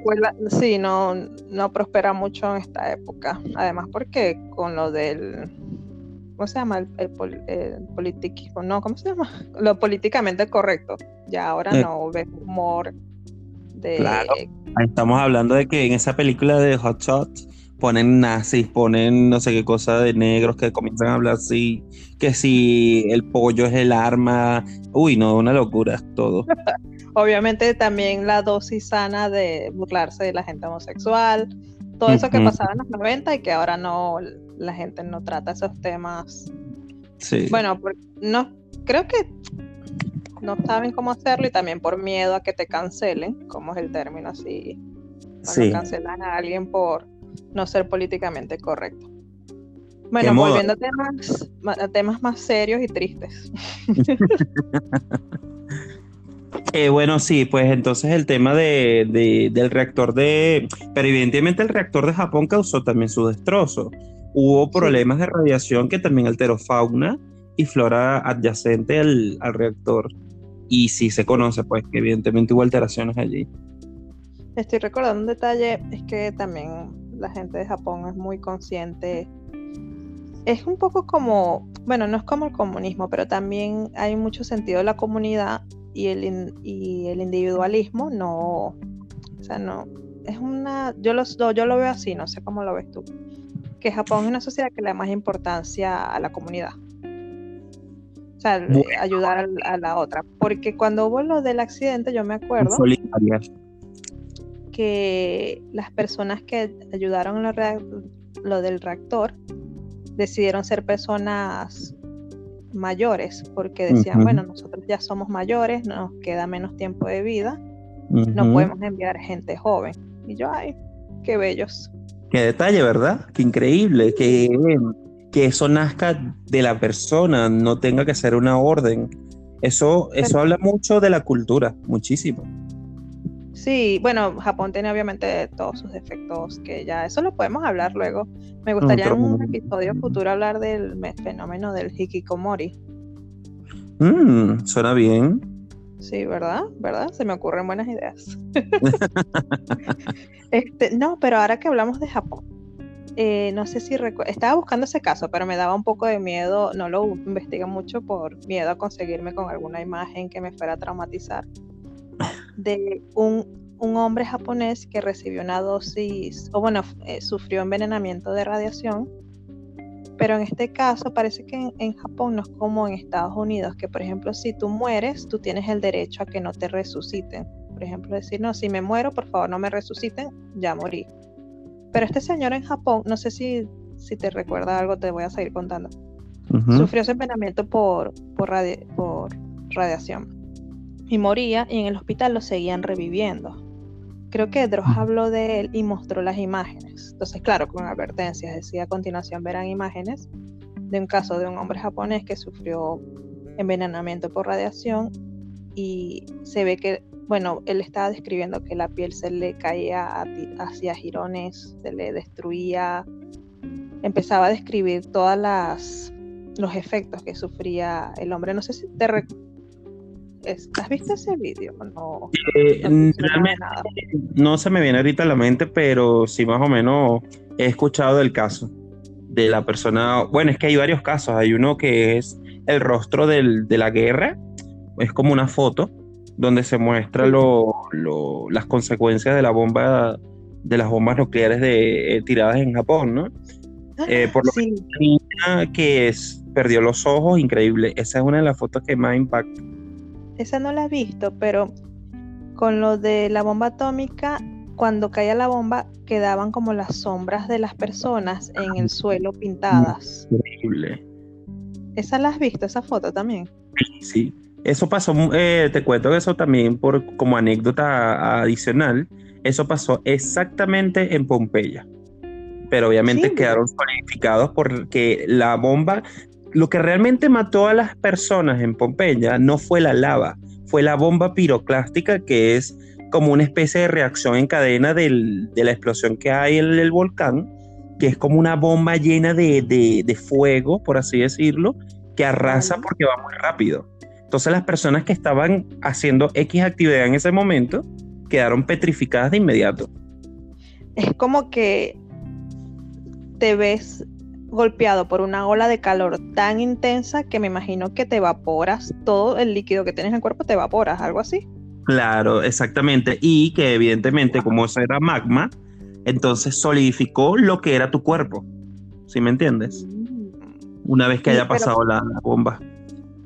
sí, no, no prospera mucho en esta época. Además, porque con lo del. ¿Cómo se llama? El, el, No, ¿cómo se llama? Lo políticamente correcto. Ya ahora eh. no ves humor Claro. Estamos hablando de que en esa película de Hot Shots ponen nazis, ponen no sé qué cosa de negros que comienzan a hablar así, que si el pollo es el arma, uy, no, una locura todo. Obviamente también la dosis sana de burlarse de la gente homosexual, todo eso que pasaba en los 90 y que ahora no, la gente no trata esos temas. Sí. Bueno, no, creo que no saben cómo hacerlo y también por miedo a que te cancelen, como es el término así, cuando cancelan a alguien por no ser políticamente correcto. Bueno, volviendo a temas, a temas más serios y tristes. Eh, bueno, sí, pues entonces el tema de, del reactor de... Pero evidentemente el reactor de Japón causó también su destrozo. Hubo problemas de radiación que también alteró fauna y flora adyacente al, al reactor. Y sí se conoce, pues, que evidentemente hubo alteraciones allí. Estoy recordando un detalle, es que también la gente de Japón es muy consciente. Es un poco como, bueno, no es como el comunismo, pero también hay mucho sentido de la comunidad y el, y el individualismo no, o sea, no, es una, yo lo, yo lo veo así, no sé cómo lo ves tú, que Japón es una sociedad que le da más importancia a la comunidad. O sea, ayudar a, la otra. Porque cuando hubo lo del accidente, yo me acuerdo que las personas que ayudaron lo, lo del reactor decidieron ser personas mayores, porque decían, bueno, nosotros ya somos mayores, nos queda menos tiempo de vida, no podemos enviar gente joven. Y yo, ay, qué bellos. Qué detalle, ¿verdad? Qué increíble, que, que eso nazca de la persona, no tenga que ser una orden. Eso, eso habla mucho de la cultura, muchísimo. Sí, bueno, Japón tiene obviamente todos sus defectos, que ya eso lo podemos hablar luego. Me gustaría en un episodio futuro hablar del fenómeno del hikikomori. Mm, suena bien. Sí, ¿verdad? ¿Verdad? Se me ocurren buenas ideas. este, no, pero ahora que hablamos de Japón, eh, no sé si estaba buscando ese caso, pero me daba un poco de miedo, no lo investigué mucho por miedo a conseguirme con alguna imagen que me fuera a traumatizar de un, hombre japonés que recibió una dosis, o bueno, eh, sufrió envenenamiento de radiación, pero en este caso parece que en, Japón no es como en Estados Unidos, que por ejemplo si tú mueres, tú tienes el derecho a que no te resuciten. Por ejemplo, decir, no, si me muero, por favor no me resuciten, ya morí. Pero este señor en Japón, no sé si, si te recuerda algo, te voy a seguir contando. Sufrió ese envenenamiento por, por, por radiación y moría y en el hospital lo seguían reviviendo. Creo que Dross habló de él y mostró las imágenes. Entonces, claro, con advertencias, decía a continuación verán imágenes de un caso de un hombre japonés que sufrió envenenamiento por radiación y se ve que, bueno, él estaba describiendo que la piel se le caía hacia girones, se le destruía, empezaba a describir todas las los efectos que sufría el hombre. No sé si te, ¿Has visto ese vídeo? No, eh, no, se me viene ahorita a la mente, pero sí más o menos he escuchado el caso de la persona. Bueno, es que hay varios casos. Hay uno que es el rostro de la guerra, es como una foto donde se muestra las consecuencias de la bomba, de las bombas nucleares de, eh, tiradas en Japón, ¿no? Eh, por lo sí. que es, perdió los ojos, increíble. Esa es una de las fotos que más impacta esa no la he visto, pero con lo de la bomba atómica, cuando caía la bomba, quedaban como las sombras de las personas en el suelo pintadas. Increíble. ¿Esa la has visto, esa foto también? Sí, Eso pasó, eh, te cuento eso también por como anécdota adicional. Eso pasó exactamente en Pompeya. Pero obviamente quedaron solidificados porque la bomba lo que realmente mató a las personas en Pompeya no fue la lava, fue la bomba piroclástica, que es como una especie de reacción en cadena de la explosión que hay en el volcán, que es como una bomba llena de, fuego, por así decirlo, que arrasa porque va muy rápido. Entonces las personas que estaban haciendo X actividad en ese momento quedaron petrificadas de inmediato. Es como que te ves golpeado por una ola de calor tan intensa que me imagino que te evaporas, todo el líquido que tienes en el cuerpo te evaporas, algo así. Claro, exactamente. Y que evidentemente como eso era magma, entonces solidificó lo que era tu cuerpo. ¿Sí me entiendes? Mm. Una vez que haya pasado la, bomba.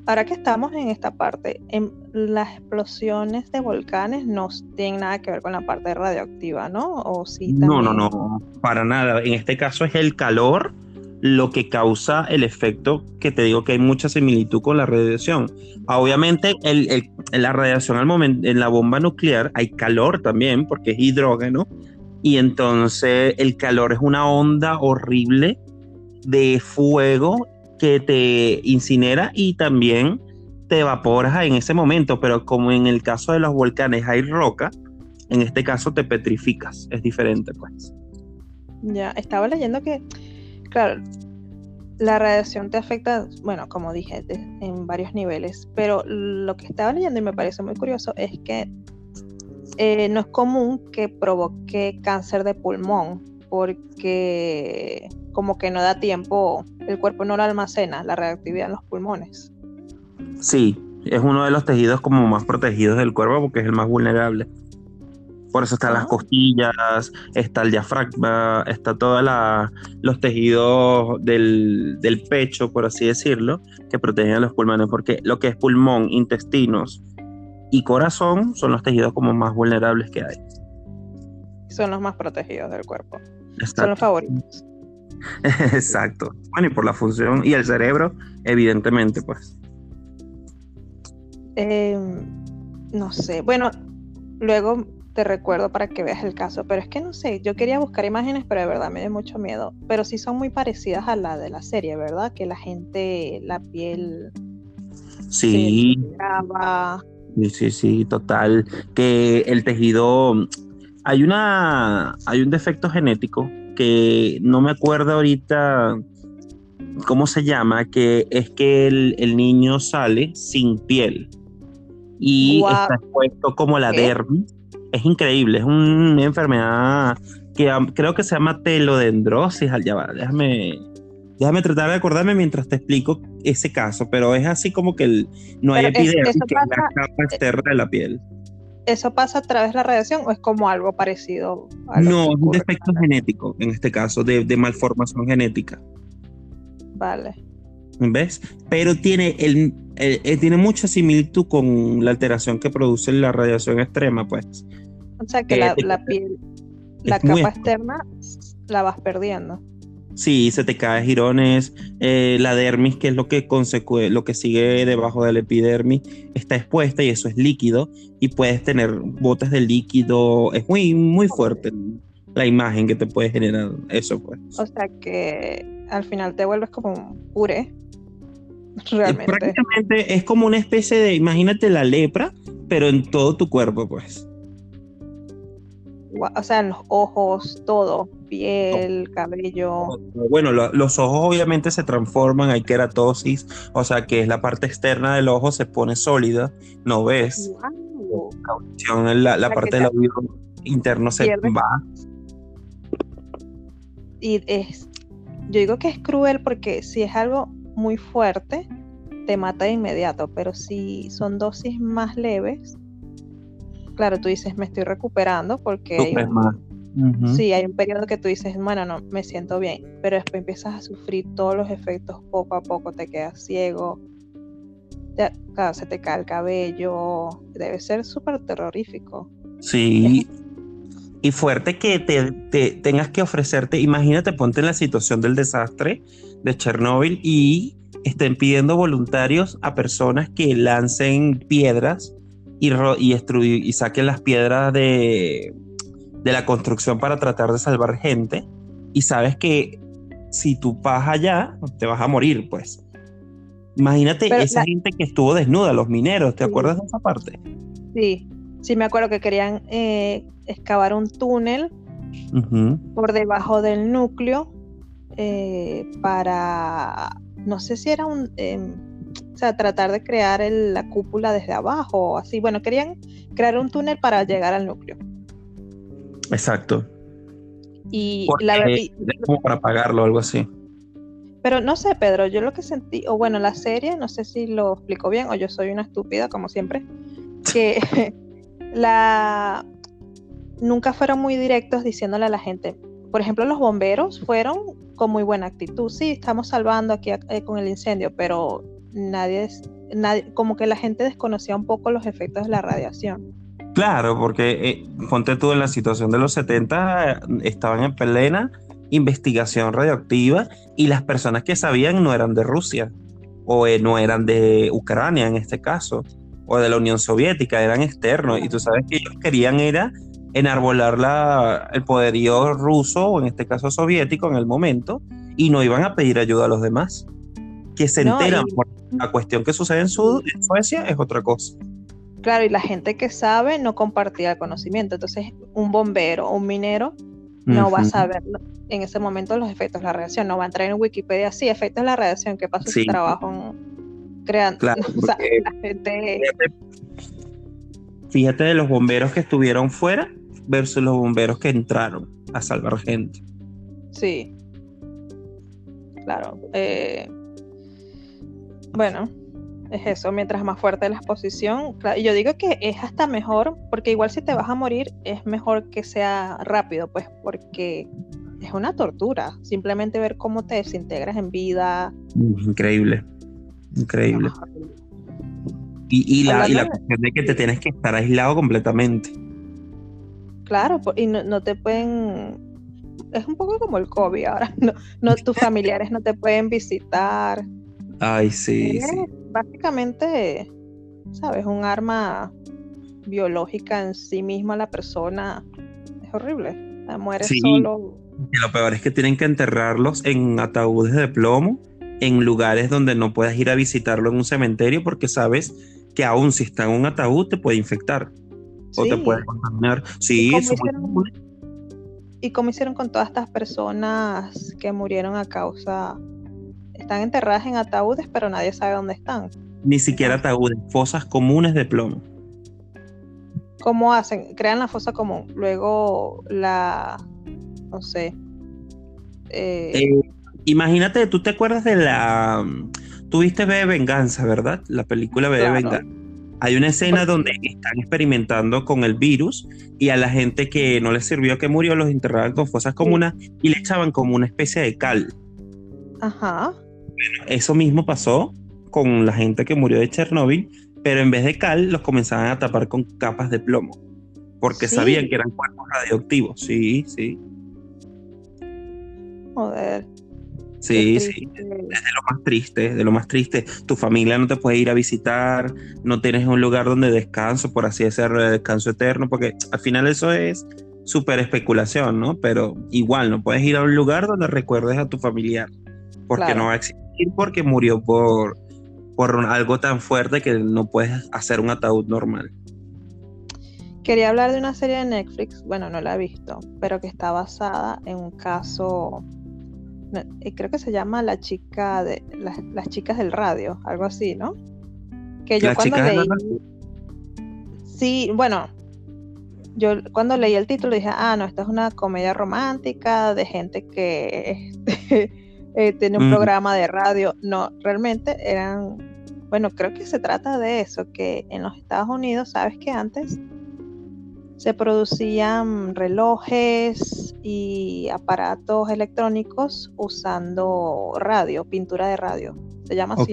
Ahora que estamos en esta parte, en las explosiones de volcanes no tienen nada que ver con la parte radioactiva, ¿no? ¿O sí No, no, no, para nada. En este caso es el calor lo que causa el efecto que te digo que hay mucha similitud con la radiación. Obviamente, el, la radiación al momento, en la bomba nuclear hay calor también, porque es hidrógeno, y entonces el calor es una onda horrible de fuego que te incinera y también te evaporas en ese momento, pero como en el caso de los volcanes hay roca, en este caso te petrificas, es diferente pues. Ya, estaba leyendo que claro, la radiación te afecta, bueno, como dije, en varios niveles, pero lo que estaba leyendo y me parece muy curioso es que eh, no es común que provoque cáncer de pulmón porque como que no da tiempo, el cuerpo no lo almacena, la reactividad en los pulmones. Sí, es uno de los tejidos como más protegidos del cuerpo porque es el más vulnerable. Por eso están las Ah. costillas, está el diafragma, está todos los tejidos del, del pecho, por así decirlo, que protegen a los pulmones, porque lo que es pulmón, intestinos y corazón son los tejidos como más vulnerables que hay. Son los más protegidos del cuerpo. Son los favoritos. Exacto. Bueno, y por la función y el cerebro, evidentemente, pues. Eh, no sé. Bueno, luego te recuerdo para que veas el caso, pero es que no sé, yo quería buscar imágenes, pero de verdad me dio mucho miedo. Pero sí son muy parecidas a la de la serie, ¿verdad? Que la gente, la piel sí, sí, sí, total. Que el tejido. Hay una. Hay un defecto genético que no me acuerdo ahorita cómo se llama, que es que el, el niño sale sin piel. Y está expuesto como la ¿Qué? dermis. Es increíble, es una enfermedad que creo que se llama telodendrosis. al- Ya va, déjame, déjame tratar de acordarme mientras te explico ese caso, pero es así como que el- no hay Pero epidermis, que es la capa externa de la piel. ¿Eso pasa a través de la radiación o es como algo parecido a No, es un defecto genético, en este caso, de, de malformación genética. Vale. ¿Ves? Pero tiene, el, el- eh, tiene mucha similitud con la alteración que produce la radiación extrema, pues. O sea que Eh, la, te- la piel, la capa externa la vas perdiendo. Sí, se te cae girones, eh, la dermis, que es lo que, lo que sigue debajo del epidermis, está expuesta y eso es líquido y puedes tener botes de líquido. Es muy, muy fuerte la imagen que te puede generar eso, pues. O sea que al final te vuelves como un puré. Realmente. prácticamente es como una especie de, imagínate la lepra, pero en todo tu cuerpo, pues. O sea, en los ojos, todo, piel, cabello. Bueno, lo- los ojos obviamente se transforman, hay queratosis, o sea que es la parte externa del ojo se pone sólida, no ves. Audición, la, la sea, parte del oído interno se pierdes. va. Y es, yo digo que es cruel porque si es algo muy fuerte, te mata de inmediato, pero si son dosis más leves, claro, tú dices, me estoy recuperando porque hay un- Sí, hay un periodo que tú dices, bueno, no, me siento bien, pero después empiezas a sufrir todos los efectos poco a poco, te quedas ciego, te- claro, se te cae el cabello, debe ser súper terrorífico. Sí. Y fuerte que te, te tengas que ofrecerte, imagínate, ponte en la situación del desastre de Chernóbil y estén pidiendo voluntarios a personas que lancen piedras y, ro- y, y saquen las piedras de, de la construcción para tratar de salvar gente. Y sabes que si tú vas allá, te vas a morir, pues. Imagínate Pero esa la- gente que estuvo desnuda, los mineros, ¿te Sí. acuerdas de esa parte? Sí, sí me acuerdo que querían eh, excavar un túnel por debajo del núcleo eh, para, no sé si era un, em, o sea, tratar de crear el- la cúpula desde abajo o así. Bueno, querían crear un túnel para llegar al núcleo. Exacto. Y Porque la ver- y- es como para pagarlo o algo así. pero no sé, Pedro, yo lo que sentí, o bueno, la serie, no sé si lo explico bien, o yo soy una estúpida, como siempre, que la nunca fueron muy directos diciéndole a la gente. Por ejemplo, los bomberos fueron con muy buena actitud. Sí, estamos salvando aquí eh, con el incendio, pero nadie, es- nadie, como que la gente desconocía un poco los efectos de la radiación. Claro, porque eh, ponte tú en la situación de los 70, eh, estaban en plena investigación radioactiva y las personas que sabían no eran de Rusia o eh, no eran de Ucrania en este caso o de la Unión Soviética, eran externos y tú sabes que ellos querían era enarbolar la, el poderío ruso o en este caso soviético en el momento y no iban a pedir ayuda a los demás. Que se No, enteran y- por la cuestión que sucede en, Sud- en Suecia es otra cosa. Claro, y la gente que sabe no compartía el conocimiento. Entonces, un bombero o un minero no va a saber en ese momento los efectos de la radiación, no va a entrar en Wikipedia, sí, efectos de la radiación, ¿qué pasa Sí. su trabajo en- creando? Claro, o sea, porque- la gente, Fíjate de los bomberos que estuvieron fuera versus los bomberos que entraron a salvar gente. sí, claro. eh, bueno, es eso, mientras más fuerte la exposición, yo digo que es hasta mejor, porque igual si te vas a morir, es mejor que sea rápido, pues porque es una tortura, simplemente ver cómo te desintegras en vida. Increíble, increíble. Y, la, cuestión de que te tienes que estar aislado completamente. Claro, y no, te pueden es un poco como el COVID ahora. No, tus familiares no te pueden visitar. Ay, sí, sí. Básicamente, ¿sabes? Un arma biológica en sí misma la persona es horrible. La muere solo. Y lo peor es que tienen que enterrarlos en ataúdes de plomo, en lugares donde no puedas ir a visitarlo en un cementerio, porque sabes que aún si está en un ataúd te puede infectar o te puede contaminar. Sí, eso ¿Y cómo hicieron con todas estas personas que murieron a causa... Están enterradas en ataúdes, pero nadie sabe dónde están. Ni siquiera ataúdes, fosas comunes de plomo. ¿Cómo hacen? Crean la fosa común, luego la... no sé. Eh, eh, imagínate, tú te acuerdas de la... Tuviste B de Venganza, ¿verdad? La película B de Venganza. Hay una escena donde están experimentando con el virus y a la gente que no les sirvió que murió los enterraban con fosas comunas y le echaban como una especie de cal. Ajá. Eso mismo pasó con la gente que murió de Chernóbil, pero en vez de cal los comenzaban a tapar con capas de plomo, porque sabían que eran cuerpos radioactivos. Sí, sí. Joder. Sí, sí, es de lo más triste, de lo más triste. Tu familia no te puede ir a visitar, no tienes un lugar donde descanso, por así decirlo, de descanso eterno, porque al final eso es súper especulación, ¿no? Pero igual no puedes ir a un lugar donde recuerdes a tu familiar, porque no va a existir, porque murió por, por algo tan fuerte que no puedes hacer un ataúd normal. Quería hablar de una serie de Netflix, bueno, no la he visto, pero que está basada en un caso creo que se llama La chica de las, chicas del radio, algo así, ¿no? Que yo cuando leí Sí, bueno, yo cuando leí el título dije, ah, no, esta es una comedia romántica de gente que este, eh, tiene un programa de radio. No, realmente eran, bueno, creo que se trata de eso, que en los Estados Unidos, sabes que antes se producían relojes y aparatos electrónicos usando radio, pintura de radio. Se llama así.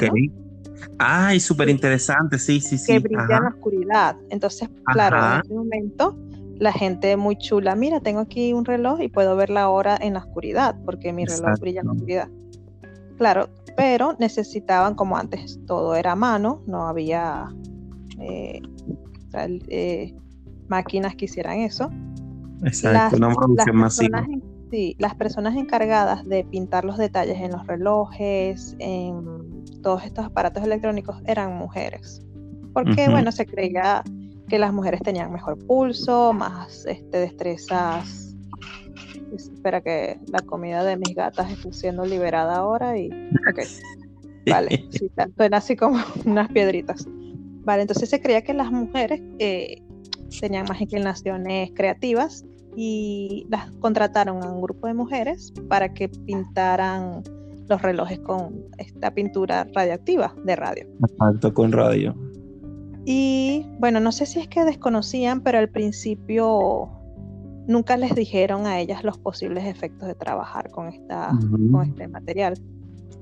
Ay, súper interesante, sí, sí, sí. Que brilla en la oscuridad. Entonces, claro, en ese momento la gente muy chula, mira, tengo aquí un reloj y puedo ver la hora en la oscuridad, porque mi reloj brilla en la oscuridad. Claro, pero necesitaban, como antes todo era a mano, no había eh, eh, máquinas que hicieran eso. Exacto, las, una masiva. sí, las personas encargadas de pintar los detalles en los relojes, en todos estos aparatos electrónicos, eran mujeres. Porque, bueno, se creía que las mujeres tenían mejor pulso, más este, destrezas. Espera que la comida de mis gatas esté siendo liberada ahora y... Ok. Vale, sí, suena así como unas piedritas. Vale, entonces se creía que las mujeres eh, tenían más inclinaciones creativas y las contrataron a un grupo de mujeres para que pintaran los relojes con esta pintura radioactiva de radio. Exacto, con radio. Y bueno, no sé si es que desconocían, pero al principio nunca les dijeron a ellas los posibles efectos de trabajar con, esta, con este material.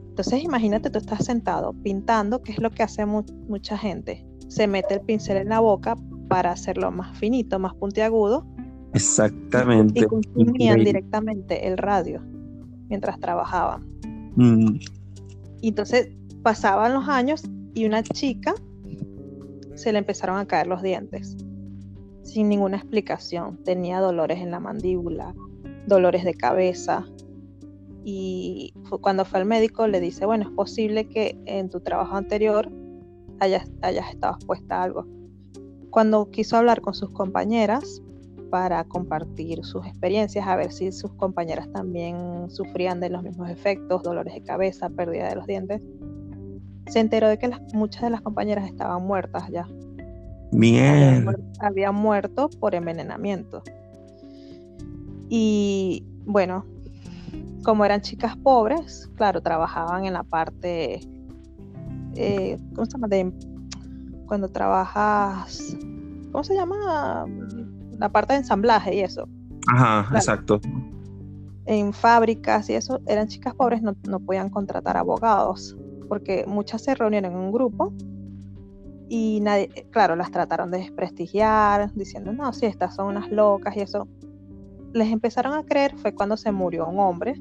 Entonces imagínate, tú estás sentado pintando, que es lo que hace mucha gente. Se mete el pincel en la boca para hacerlo más finito, más puntiagudo. Exactamente. Y consumían directamente el radio mientras trabajaban. Mm. Y entonces pasaban los años y una chica se le empezaron a caer los dientes sin ninguna explicación. Tenía dolores en la mandíbula, dolores de cabeza. Y cuando fue al médico le dice, bueno, es posible que en tu trabajo anterior hayas, hayas estado expuesta a algo. Cuando quiso hablar con sus compañeras para compartir sus experiencias, a ver si sus compañeras también sufrían de los mismos efectos, dolores de cabeza, pérdida de los dientes, se enteró de que muchas de las compañeras estaban muertas ya. Bien. Habían, muerto por envenenamiento. Y bueno, como eran chicas pobres, claro, trabajaban en la parte eh, ¿cómo se llama? De, cuando trabajas, ¿cómo se llama? La parte de ensamblaje y eso. Ajá, exacto. En fábricas y eso, eran chicas pobres, no, no podían contratar abogados, porque muchas se reunían en un grupo y nadie, claro, las trataron de desprestigiar, diciendo, no, sí, estas son unas locas y eso. Les empezaron a creer fue cuando se murió un hombre.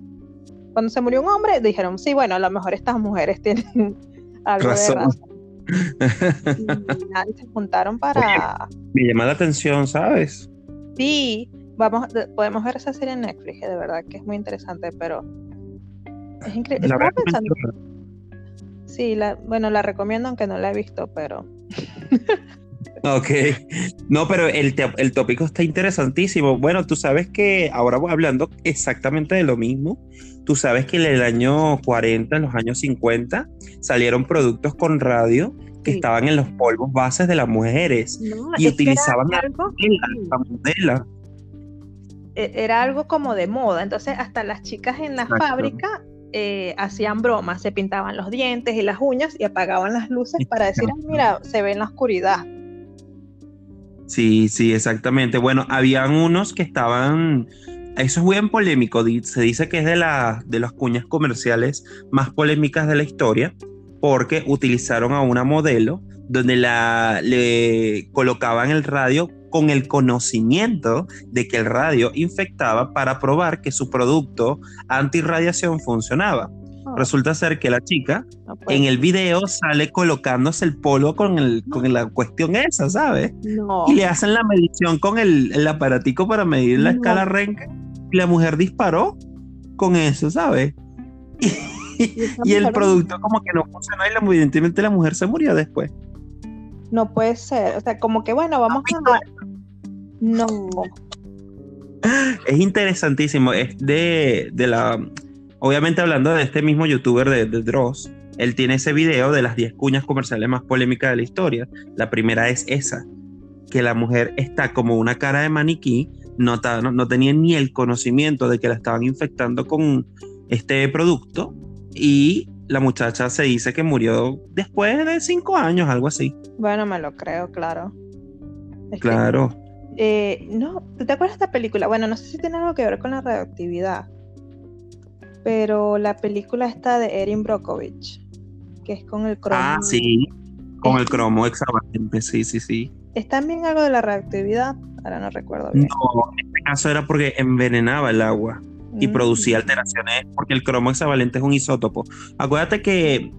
Cuando se murió un hombre, dijeron, sí, bueno, a lo mejor estas mujeres tienen algo de razón. Y nadie se juntaron para... me llama la atención, ¿sabes? Sí, vamos, podemos ver esa serie en Netflix, de verdad que es muy interesante, pero es increíble. Sí, la, bueno, la recomiendo aunque no la he visto, pero Ok, no, pero el, el, tópico está interesantísimo. Bueno, tú sabes que ahora hablando exactamente de lo mismo, tú sabes que en el año 40, en los años 50, salieron productos con radio que estaban en los polvos bases de las mujeres y utilizaban la, modela, e, Era algo como de moda, entonces hasta las chicas en la fábrica eh, hacían bromas, se pintaban los dientes y las uñas y apagaban las luces para decir, mira, se ve en la oscuridad. Sí, sí, exactamente. Bueno, habían unos que estaban, eso es bien polémico, se dice que es de, de las cuñas comerciales más polémicas de la historia, porque utilizaron a una modelo donde la, le colocaban el radio con el conocimiento de que el radio infectaba para probar que su producto antirradiación funcionaba. Ah. Resulta ser que la chica en el video sale colocándose el polvo con, el, con la cuestión esa, ¿sabes? Y le hacen la medición con el, el aparatico para medir la escala Renke. Y la mujer disparó con eso, ¿sabes? Y, el producto como que no funcionó y evidentemente la mujer se murió después. No puede ser. O sea, como que bueno, vamos a, no. Es interesantísimo. Es de, la. Obviamente, hablando de este mismo youtuber de, Dross, él tiene ese video de las 10 cuñas comerciales más polémicas de la historia. La primera es esa: que la mujer está como una cara de maniquí, no, no, tenía ni el conocimiento de que la estaban infectando con este producto y la muchacha se dice que murió después de 5 años, algo así. Bueno, me lo creo, claro. claro. Eh, no, ¿te acuerdas de esta película? Bueno, no sé si tiene algo que ver con la radioactividad, pero la película está de Erin Brockovich, que es con el cromo. Ah, sí, con el cromo exavalente, sí, sí, sí. ¿Es también algo de la radioactividad? Ahora no recuerdo bien. No, en este caso era porque envenenaba el agua y mm. producía alteraciones, porque el cromo hexavalente es un isótopo. Acuérdate que,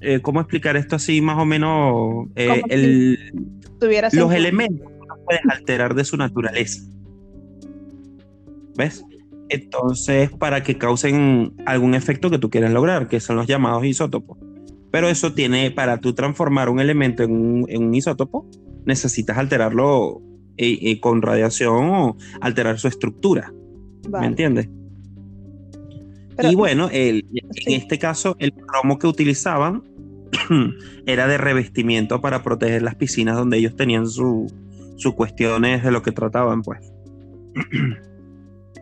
eh, ¿cómo explicar esto así más o menos? Eh, el, los elementos puedes alterar de su naturaleza. ¿Ves? Entonces, para que causen algún efecto que tú quieras lograr, que son los llamados isótopos. Pero eso tiene, para tú transformar un elemento en un, isótopo, necesitas alterarlo eh, eh, con radiación o alterar su estructura. ¿Me entiendes? Y bueno, el, en este caso, el cromo que utilizaban era de revestimiento para proteger las piscinas donde ellos tenían su, sus cuestiones de lo que trataban, pues.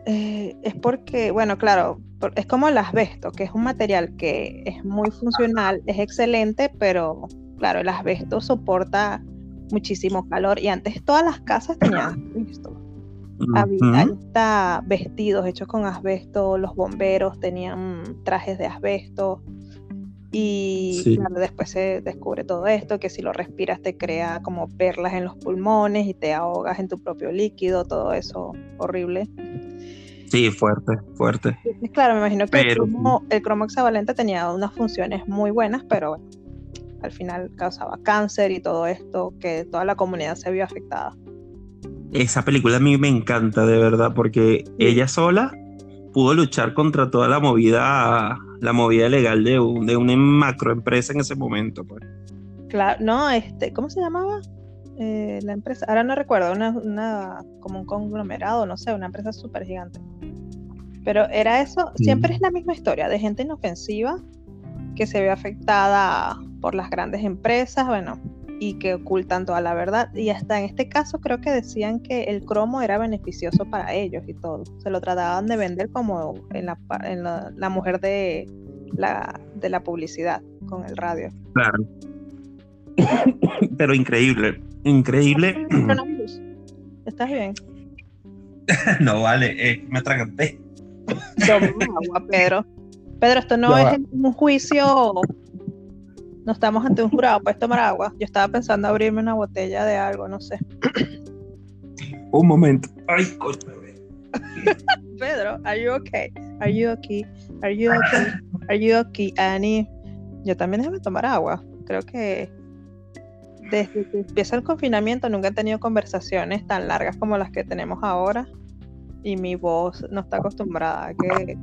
Eh, es porque, bueno, claro, es como el asbesto, que es un material que es muy funcional, es excelente, pero claro, el asbesto soporta muchísimo calor y antes todas las casas tenían asbesto. Había vestidos hechos con asbesto, los bomberos tenían trajes de asbesto, y después se descubre todo esto, que si lo respiras te crea como perlas en los pulmones y te ahogas en tu propio líquido, todo eso horrible. Sí, fuerte, fuerte. claro, me imagino que el, cromo, el hexavalente tenía unas funciones muy buenas, pero al final causaba cáncer y todo esto, que toda la comunidad se vio afectada. Esa película a mí me encanta, de verdad, porque ella sola pudo luchar contra toda la movida, la movida legal de, de una macroempresa en ese momento. Pues. Claro, no, este, ¿cómo se llamaba? Eh, la empresa, ahora no recuerdo, una, como un conglomerado, no sé, una empresa súper gigante. Pero era eso, siempre es la misma historia, de gente inofensiva que se ve afectada por las grandes empresas, bueno, y que ocultan toda la verdad. Y hasta en este caso creo que decían que el cromo era beneficioso para ellos y todo. Se lo trataban de vender como en la, en la, mujer de la, de la publicidad con el radio. Claro. Pero increíble, increíble. ¿Estás bien? no vale, eh, me atraganté. Toma agua, Pedro. Pedro, esto no es un juicio. No estamos ante un jurado, puedes tomar agua. Yo estaba pensando abrirme una botella de algo, no sé. Un momento. Ay, coño. Pedro, are you okay? Are you okay? Are you okay? Are you okay, Annie? Yo también déjame tomar agua. Creo que desde que empieza el confinamiento nunca he tenido conversaciones tan largas como las que tenemos ahora y mi voz no está acostumbrada a que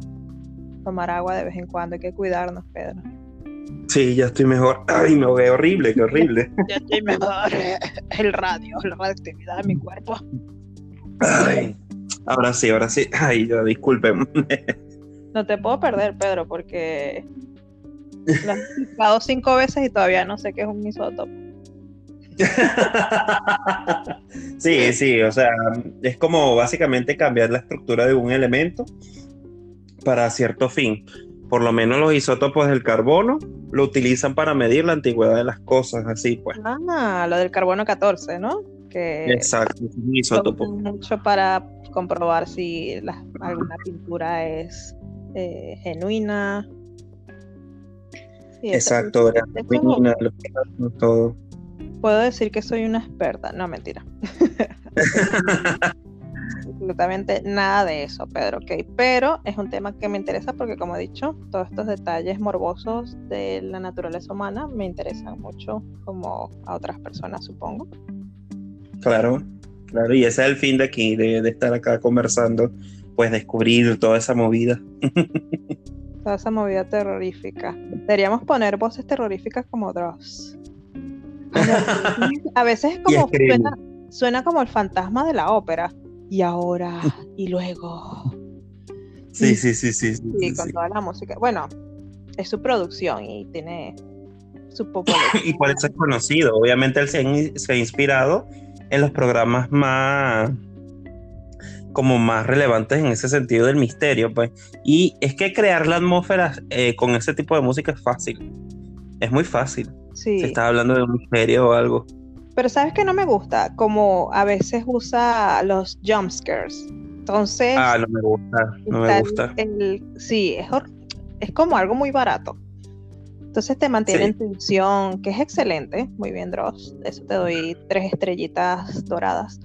tomar agua de vez en cuando, hay que cuidarnos, Pedro. Sí, ya estoy mejor. Ay, me ve horrible, qué horrible. ya estoy mejor. El radio, la radioactividad de mi cuerpo. Ay, ahora sí, ahora sí. Ay, yo disculpen. no te puedo perder, Pedro, porque lo he explicado cinco veces y todavía no sé qué es un isótopo. sí, sí, o sea, es como básicamente cambiar la estructura de un elemento para cierto fin. Por lo menos los isótopos del carbono lo utilizan para medir la antigüedad de las cosas, así pues. Ah, lo del carbono 14, ¿no? Que Exacto, es un isótopo. Mucho para comprobar si alguna pintura es eh, genuina. Exacto, genuina, todo puedo decir que soy una experta. No, mentira. Absolutamente nada de eso, Pedro, ok. Pero es un tema que me interesa porque, como he dicho, todos estos detalles morbosos de la naturaleza humana me interesan mucho, como a otras personas, supongo. Claro, claro, y ese es el fin de aquí, de, estar acá conversando, pues descubrir toda esa movida. toda esa movida terrorífica. Deberíamos poner voces terroríficas como Dross. a veces es como suena, como el fantasma de la ópera. Y ahora, y luego. Sí, sí, sí, sí. Sí, con toda la música. Bueno, es su producción y tiene su popularidad. y por eso es conocido. Obviamente él se, se, ha inspirado en los programas más como más relevantes en ese sentido del misterio, pues. Y es que crear la atmósfera eh, con ese tipo de música es fácil. Es muy fácil. Sí. Se está hablando de un misterio o algo. Pero sabes que no me gusta, como a veces usa los jumpscares. Entonces. Ah, no me gusta, no me gusta. sí, es, es como algo muy barato. Entonces te mantiene en tensión, que es excelente. Muy bien, Dross. Eso te doy tres estrellitas doradas.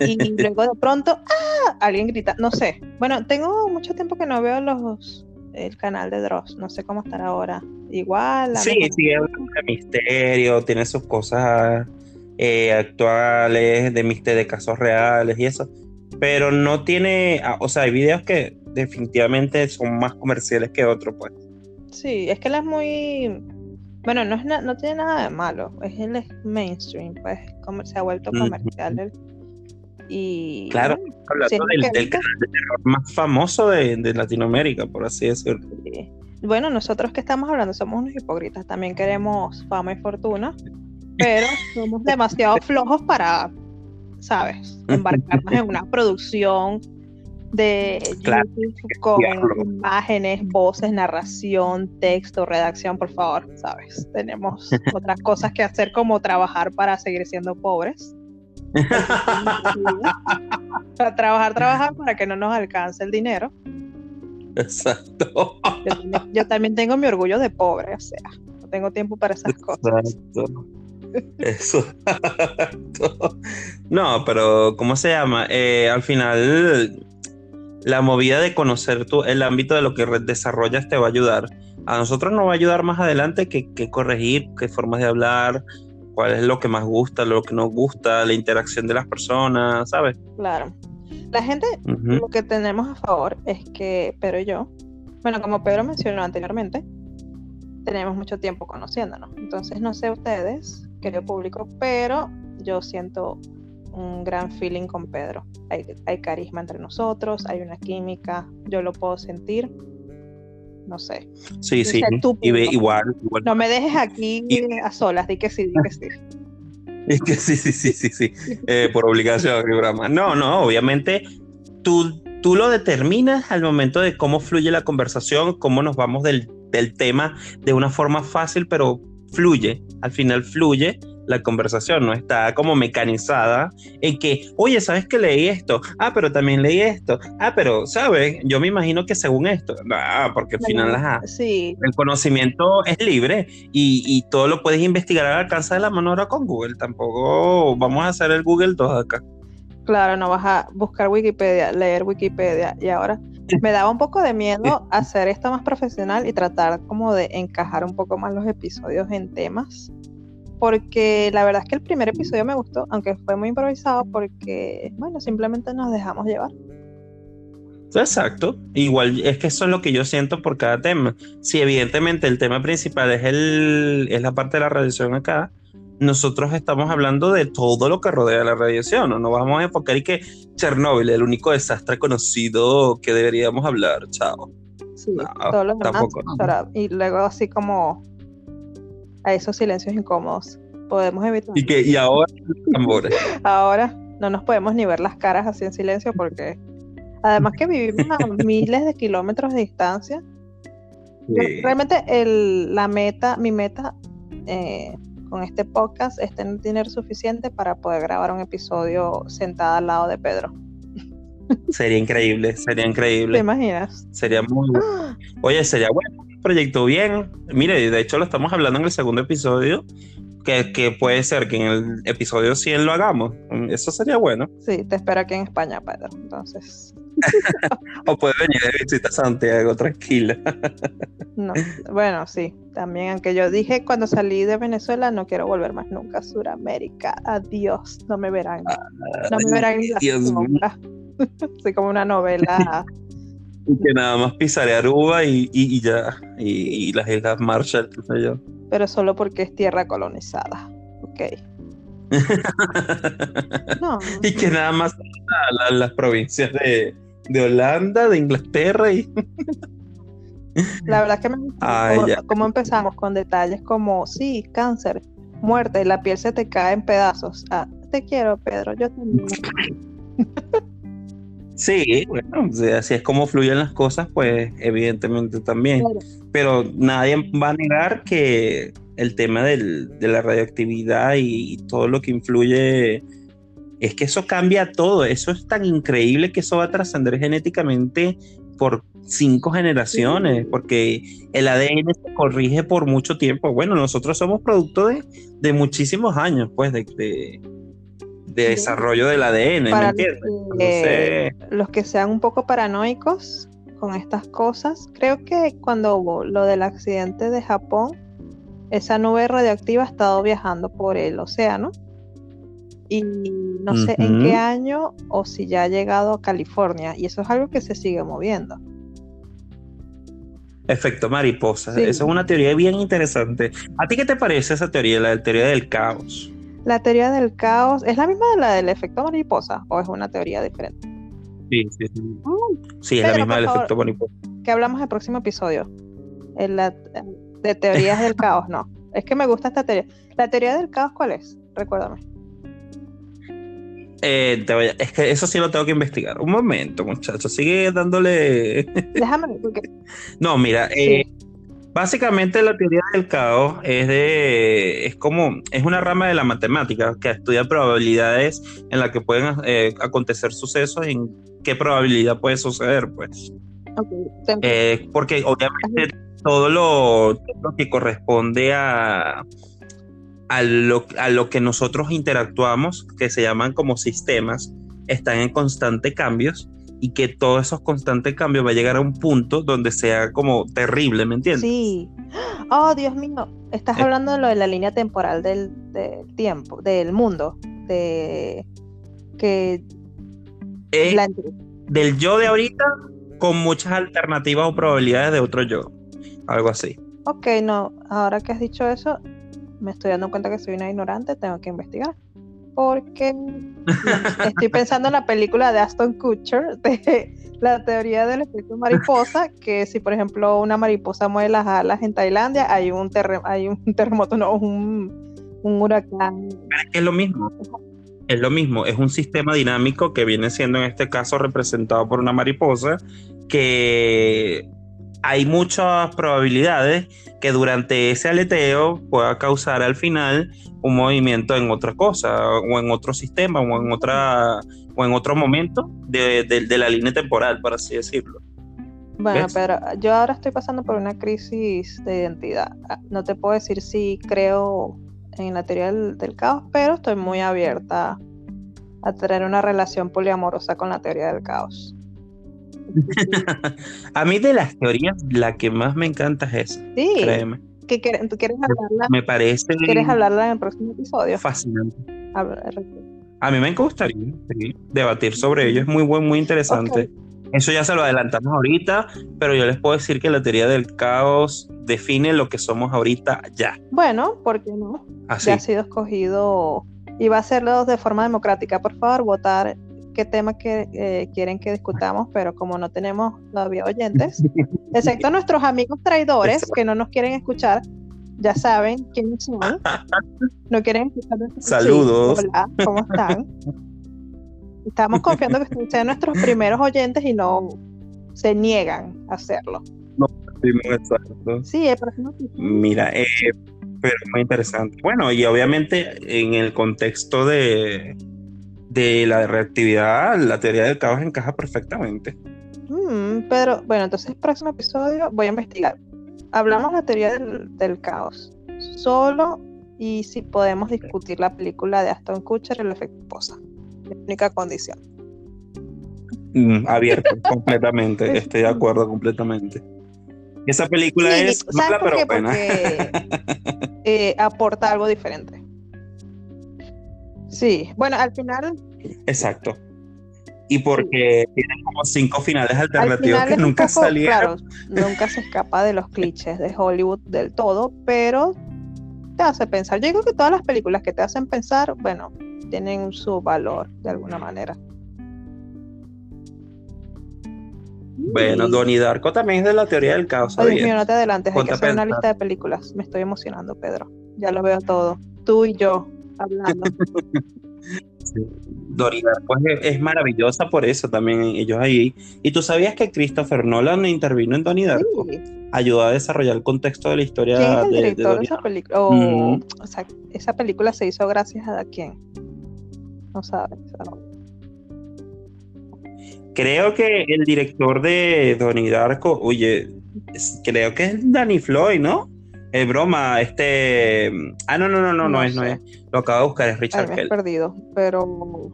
Y luego de pronto, ¡ah! Alguien grita, no sé. Bueno, tengo mucho tiempo que no veo los el canal de Dross. No sé cómo estará ahora. Igual. Sí, sí, es un misterio, tiene sus cosas eh, actuales, de misterio, de casos reales y eso. Pero no tiene, ah, o sea, hay videos que definitivamente son más comerciales que otros, pues. Sí, es que él es muy. Bueno, no, es no tiene nada de malo. Es el mainstream, pues. se ha vuelto comercial. Y, claro, hablando del, canal de terror más famoso de, Latinoamérica, por así decirlo. Bueno, nosotros que estamos hablando somos unos hipócritas, también queremos fama y fortuna, pero somos demasiado flojos para, ¿sabes?, embarcarnos en una producción de YouTube con imágenes, voces, narración, texto, redacción, por favor, ¿sabes? Tenemos otras cosas que hacer como trabajar para seguir siendo pobres trabajar, trabajar para que no nos alcance el dinero. Exacto. Yo, también tengo mi orgullo de pobre, o sea, no tengo tiempo para esas cosas. Eso. No, pero ¿cómo se llama? Eh, al final, la movida de conocer tu, el ámbito de lo que desarrollas te va a ayudar. A nosotros nos va a ayudar más adelante que, que corregir, qué formas de hablar, cuál es lo que más gusta, lo que no gusta, la interacción de las personas, ¿sabes? Claro. La gente, lo que tenemos a favor es que Pedro y yo, bueno, como Pedro mencionó anteriormente, tenemos mucho tiempo conociéndonos. Entonces, no sé ustedes, querido público, pero yo siento un gran feeling con Pedro. Hay, hay carisma entre nosotros, hay una química, yo lo puedo sentir no sé. Sí, sí. igual, No me dejes aquí a solas, di que sí, di que sí. Es que sí, sí, sí, sí, sí. Eh, por obligación. No, no, obviamente tú, tú lo determinas al momento de cómo fluye la conversación, cómo nos vamos del del tema de una forma fácil, pero fluye, al final fluye la conversación, no está como mecanizada en que, oye, ¿sabes que leí esto? Ah, pero también leí esto. Ah, pero, ¿sabes? Yo me imagino que según esto, ah, porque al final sí. el conocimiento es libre y, y, todo lo puedes investigar al alcance de la mano ahora con Google. Tampoco vamos a hacer el Google 2 acá. Claro, no vas a buscar Wikipedia, leer Wikipedia y ahora me daba un poco de miedo hacer esto más profesional y tratar como de encajar un poco más los episodios en temas. Porque la verdad es que el primer episodio me gustó, aunque fue muy improvisado, porque, bueno, simplemente nos dejamos llevar. Exacto. Igual es que eso es lo que yo siento por cada tema. Si evidentemente el tema principal es, el, es la parte de la radiación acá, nosotros estamos hablando de todo lo que rodea la radiación, no nos vamos a enfocar y que Chernóbil es el único desastre conocido que deberíamos hablar, chao. Sí, todo lo tampoco. y luego así como a esos silencios incómodos podemos evitar. Y que y ahora ahora no nos podemos ni ver las caras así en silencio porque además que vivimos a miles de kilómetros de distancia. Realmente el, la meta, mi meta eh, con este podcast es tener dinero suficiente para poder grabar un episodio sentada al lado de Pedro. Sería increíble, sería increíble. ¿Te imaginas? Sería muy Oye, sería bueno, un proyecto bien. Mire, de hecho lo estamos hablando en el segundo episodio, que, que, puede ser que en el episodio 100 lo hagamos. Eso sería bueno. Sí, te espero aquí en España, Pedro. Entonces. o puede venir de visita a Santiago, tranquila. no, bueno, sí, también, aunque yo dije cuando salí de Venezuela, no quiero volver más nunca a Sudamérica. Adiós, no me verán. No me verán ni la Soy como una novela. Y que nada más pisaré Aruba y, y, ya, y, las Islas Marshall, qué sé yo. Pero solo porque es tierra colonizada. Ok. Y que nada más las provincias de, de Holanda, de Inglaterra y... La verdad es que me gusta cómo, empezamos con detalles como, sí, cáncer, muerte, la piel se te cae en pedazos. Ah, te quiero, Pedro, yo también. Sí, bueno, así es como fluyen las cosas, pues evidentemente también. Pero nadie va a negar que el tema de la radioactividad y todo lo que influye es que eso cambia todo. Eso es tan increíble que eso va a trascender genéticamente por cinco generaciones, porque el ADN se corrige por mucho tiempo. Bueno, nosotros somos producto de, muchísimos años, pues, de, de, desarrollo del ADN, ¿me entiendes? los que sean un poco paranoicos con estas cosas, creo que cuando hubo lo del accidente de Japón, esa nube radioactiva ha estado viajando por el océano y no sé en qué año o si ya ha llegado a California y eso es algo que se sigue moviendo. Efecto mariposa, esa es una teoría bien interesante. ¿A ti qué te parece esa teoría, la teoría del caos? La teoría del caos, ¿es la misma de la del efecto mariposa o es una teoría diferente? Sí, sí, sí. Mm. sí, es la misma del efecto mariposa. Que hablamos el próximo episodio. En la, de teorías del caos, no. Es que me gusta esta teoría. ¿La teoría del caos cuál es? Recuérdame. Eh, es que eso sí lo tengo que investigar. Un momento, muchachos. Sigue dándole. Déjame. no, mira. Eh, básicamente la teoría del caos es de. Es como. Es una rama de la matemática que estudia probabilidades en la que pueden eh, acontecer sucesos en qué probabilidad puede suceder, pues. porque obviamente todo lo, lo que corresponde a a lo, que nosotros interactuamos, que se llaman como sistemas, están en constante cambios y que todos esos constantes cambios va a llegar a un punto donde sea como terrible, ¿me entiendes? Sí. Oh, Dios mío, estás eh. hablando de lo de la línea temporal del, tiempo, del mundo, de que... Eh, del yo de ahorita con muchas alternativas o probabilidades de otro yo, algo así. Ok, no, ahora que has dicho eso, me estoy dando cuenta que soy una ignorante, tengo que investigar. Porque estoy pensando en la película de Aston Kutcher, de la teoría del efecto mariposa, que si por ejemplo una mariposa mueve las alas en Tailandia, hay un, hay un terremoto, no, un, un huracán. Es lo mismo. Es lo mismo, es un sistema dinámico que viene siendo en este caso representado por una mariposa que hay muchas probabilidades que durante ese aleteo pueda causar al final un movimiento en otra cosa o en otro sistema o en otra o en otro momento de, la línea temporal, por así decirlo. Bueno, pero yo ahora estoy pasando por una crisis de identidad. Ah, no te puedo decir si creo en la teoría del caos, pero estoy muy abierta a tener una relación poliamorosa con la teoría del caos. a mí de las teorías, la que más me encanta es esa. Sí. Créeme. ¿Qué, ¿Tú quieres hablarla? Me parece. ¿Quieres hablarla en el próximo episodio? Fascinante. A, mí me gustaría debatir sobre ello. Es muy buen, muy interesante. Eso ya se lo adelantamos ahorita, pero yo les puedo decir que la teoría del caos define lo que somos ahorita ya. Bueno, ¿por qué no? Así. Ya ha sido escogido y va a hacerlo de forma democrática. Por favor, votar qué tema que, eh, quieren que discutamos, pero como no tenemos todavía oyentes, excepto nuestros amigos traidores que no nos quieren escuchar, ya saben quiénes son. No quieren escuchar. Saludos. hola, ¿cómo están? Estamos confiando que sean nuestros primeros oyentes y no se niegan a hacerlo. No, exacto. Sí, el próximo. Mira, eh, pero muy interesante. Bueno, y obviamente en el contexto de, de la reactividad, la teoría del caos encaja perfectamente. Mm, pero bueno, entonces el próximo episodio voy a investigar. Hablamos de la teoría del, caos. Solo y si podemos discutir la película de Aston Kutcher, El efecto Posa. La única condición. Mm, abierto, completamente. Estoy de acuerdo completamente. Esa película es mala pero buena. Eh, aporta algo diferente. Sí, bueno, al final. Exacto. Y porque tiene como cinco finales alternativos que nunca salieron. Claro, nunca se escapa de los clichés de Hollywood del todo, pero te hace pensar. Yo digo que todas las películas que te hacen pensar, bueno, tienen su valor de alguna manera. Bueno, Donnie Darko también es de la teoría del caos. Dios mío, no te adelantes, hay que hacer una lista de películas. Me estoy emocionando, Pedro. Ya lo veo todo. Tú y yo hablando. Donnie Darko es, maravillosa por eso también, ellos ahí. ¿Y tú sabías que Christopher Nolan intervino en Donnie Darko? Ayudó a desarrollar el contexto de la historia ¿Quién es el director de, esa película? o sea, esa película se hizo gracias a quién? No sabes. Creo que el director de Donnie Darko, oye, creo que es Danny Floyd, ¿no? Es broma, este. Ah, no, no, no, no, no, es, no es. Lo acabo de buscar, es Richard Ay, me perdido, pero.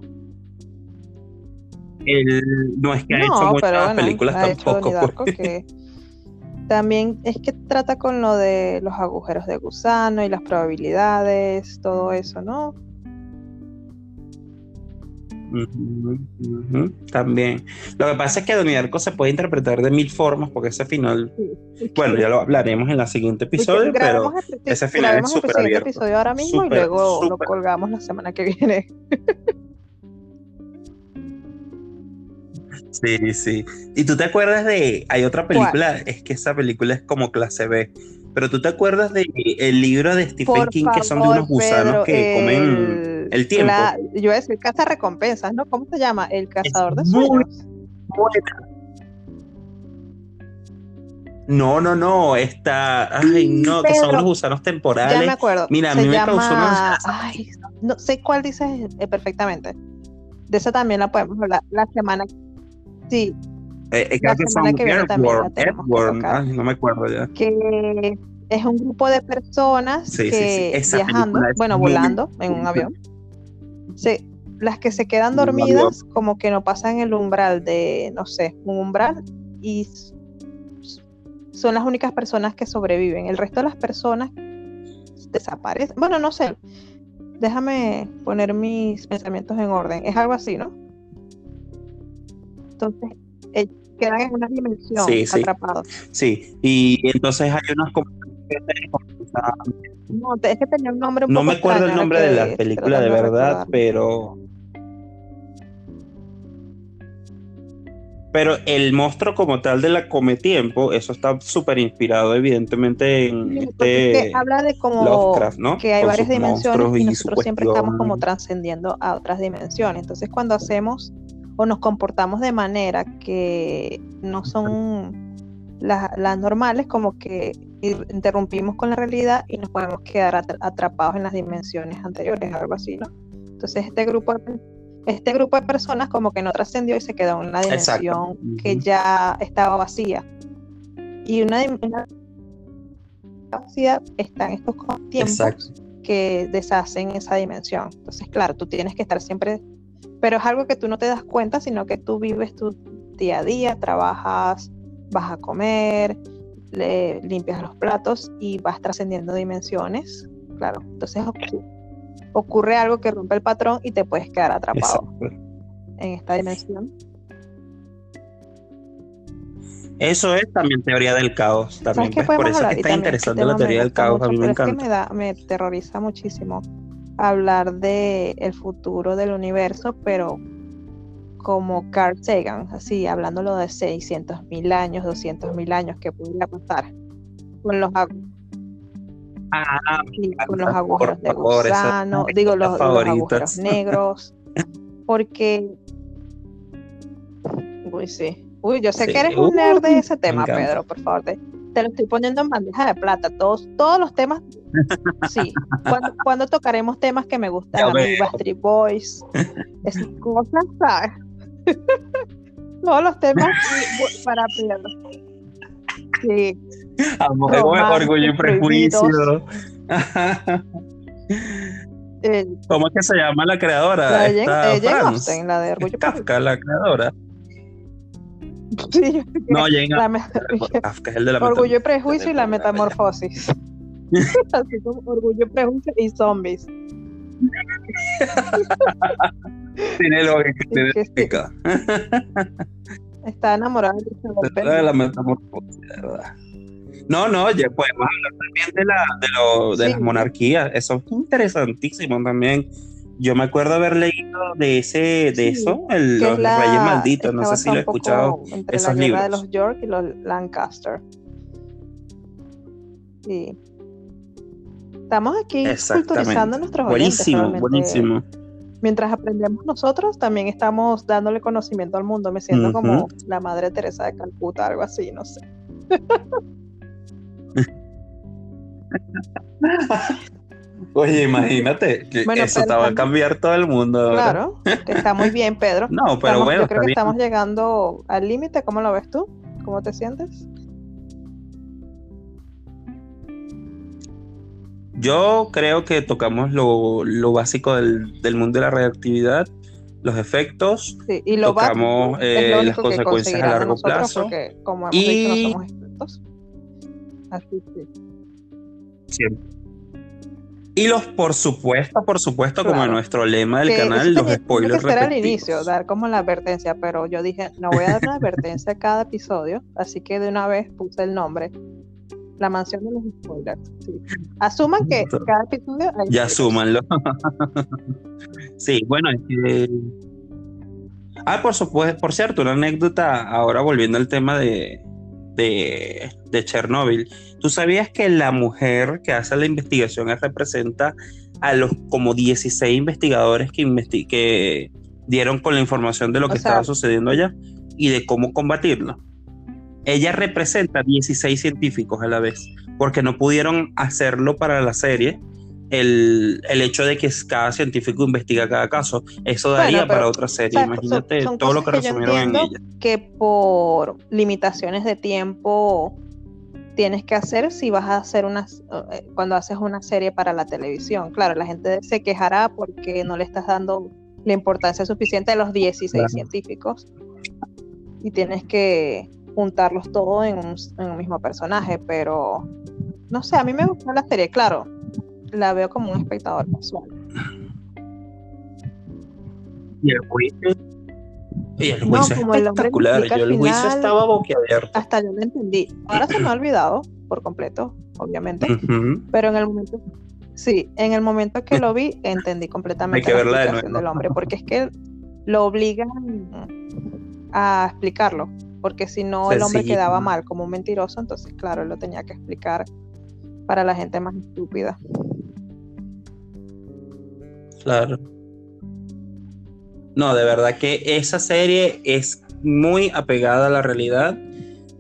Él no es que ha hecho muchas películas tampoco. Pues. también es que trata con lo de los agujeros de gusano y las probabilidades, todo eso, ¿no? También. Lo que pasa es que Donnie Darko se puede interpretar de mil formas porque ese final, bueno, ya lo hablaremos en el siguiente episodio, pero ese final es súper abierto. episodio ahora mismo y luego lo colgamos la semana que viene. Sí, sí. ¿Y tú te acuerdas de, hay otra película, es que esa película es como clase B, pero tú te acuerdas del el libro de Stephen King que son de unos gusanos que comen el tiempo. yo voy a decir caza recompensas, ¿no? ¿Cómo se llama? El cazador de sueños. No, no, no, está. Ay, no, que son los gusanos temporales. Ya me acuerdo. Mira, a mí me causó Ay, no sé cuál dices eh, perfectamente. De esa también la podemos hablar la semana. Sí. Eh, la semana que viene también la no me acuerdo ya. Que es un grupo de personas que viajando, bueno, volando en un avión las que se quedan dormidas como que no pasan el umbral de, no sé, un umbral y son las únicas personas que sobreviven. El resto de las personas desaparecen. Bueno, no sé. Déjame poner mis pensamientos en orden. Es algo así, ¿no? Entonces, quedan en una dimensión atrapados. Sí, y entonces hay unas no, es que tenía un nombre No me acuerdo el nombre de la película de verdad, pero. Pero el monstruo como tal de la Come Tiempo, eso está súper inspirado, evidentemente, en este. habla de como que hay varias dimensiones y nosotros siempre estamos como trascendiendo a otras dimensiones. Entonces, cuando hacemos o nos comportamos de manera que no son las normales como que interrumpimos con la realidad y nos podemos quedar atrapados en las dimensiones anteriores, algo así, ¿no? Entonces este grupo este grupo de personas como que no trascendió y se quedó en una dimensión que ya estaba vacía. Y una dimensión vacía está en estos tiempos que deshacen esa dimensión. Entonces, claro, tú tienes que estar siempre, pero es algo que tú no te das cuenta, sino que tú vives tu día a día, trabajas, vas a comer, le, limpias los platos y vas trascendiendo dimensiones. Claro, entonces ocurre, algo que rompe el patrón y te puedes quedar atrapado en esta dimensión. Eso es también teoría del caos. También, Por eso es que está interesante la teoría del caos. a mí me encanta. Es que me, da, me terroriza muchísimo hablar de el futuro del universo, pero como Carl Sagan, así hablándolo de 600 mil años, 200 mil años, que podría pasar con los, ah, con los agujeros de gusano, digo, los, agujeros negros, porque, uy, sí, uy, yo sé que eres un nerd de ese tema, Pedro, por favor, te, lo estoy poniendo en bandeja de plata, todos, todos los temas, sí, cuando, tocaremos temas que me gustan, a mí, Street Boys, esas cosas, ¿sabes? Todos los temas para Pedro. Sí. Amor, orgullo y prejuicio. Eh, ¿Cómo es que se llama la creadora? La de Jane, la de Orgullo Kafka, la creadora. Sí, no, Jane Kafka es el de la Orgullo y prejuicio y la metamorfosis. Así como Orgullo y prejuicio y zombies. tiene lógica. Está enamorada de la metamorfosis, verdad. No, no, ya podemos hablar también de, la, de, lo, de las monarquías. Eso es interesantísimo también. Yo me acuerdo haber leído de ese, de eso, el, los Reyes Malditos. No sé si lo he escuchado. Entre esos la libros. de los York y los Lancaster. Sí. Estamos aquí culturizando nuestros Buenísimo, buenísimo. Mientras aprendemos nosotros, también estamos dándole conocimiento al mundo. Me siento como la madre Teresa de Calcuta, algo así, no sé. Oye, imagínate que eso te va a cambiar todo el mundo. Claro, está muy bien, Pedro. No, pero bueno. Yo creo que estamos llegando al límite. ¿Cómo lo ves tú? ¿Cómo te sientes? Yo creo que tocamos lo, básico del, mundo de la radioactividad, los efectos, y lo tocamos eh, las consecuencias a largo plazo. Porque, como hemos y... dicho, no somos expertos. Así que. Y los, por supuesto, por supuesto, como nuestro lema del canal, los spoilers. Que al inicio, dar como la advertencia, pero yo dije, no voy a dar una advertencia a cada episodio, así que de una vez puse el nombre la mansión de los spoilers. Asuman que cada episodio. ya asúmanlo. sí, bueno, es que. Ah, por supuesto, por cierto, una anécdota, ahora volviendo al tema de, de, de Chernóbil. ¿Tú sabías que la mujer que hace la investigación representa a los como 16 investigadores que, que dieron con la información de lo que estaba sucediendo allá y de cómo combatirlo? ella representa 16 científicos a la vez, porque no pudieron hacerlo para la serie. El, hecho de que cada científico investiga cada caso, eso daría para otra serie. Imagínate todo lo que, resumieron en ella. Que por limitaciones de tiempo tienes que hacer si vas a hacer una eh, cuando haces una serie para la televisión. Claro, la gente se quejará porque no le estás dando la importancia suficiente a los 16 científicos y tienes que juntarlos todos en un, mismo personaje, pero no sé, a mí me gusta la serie, claro, la veo como un espectador casual. Y el juicio, y el juicio es espectacular, yo el juicio estaba boquiabierto. Hasta yo lo entendí. Ahora se me ha olvidado por completo, obviamente, pero en el momento Sí, en el momento que lo vi, entendí completamente la explicación del hombre, porque es que lo obligan a explicarlo porque si no el hombre quedaba mal como un mentiroso, entonces claro, él lo tenía que explicar para la gente más estúpida. Claro. No, de verdad que esa serie es muy apegada a la realidad.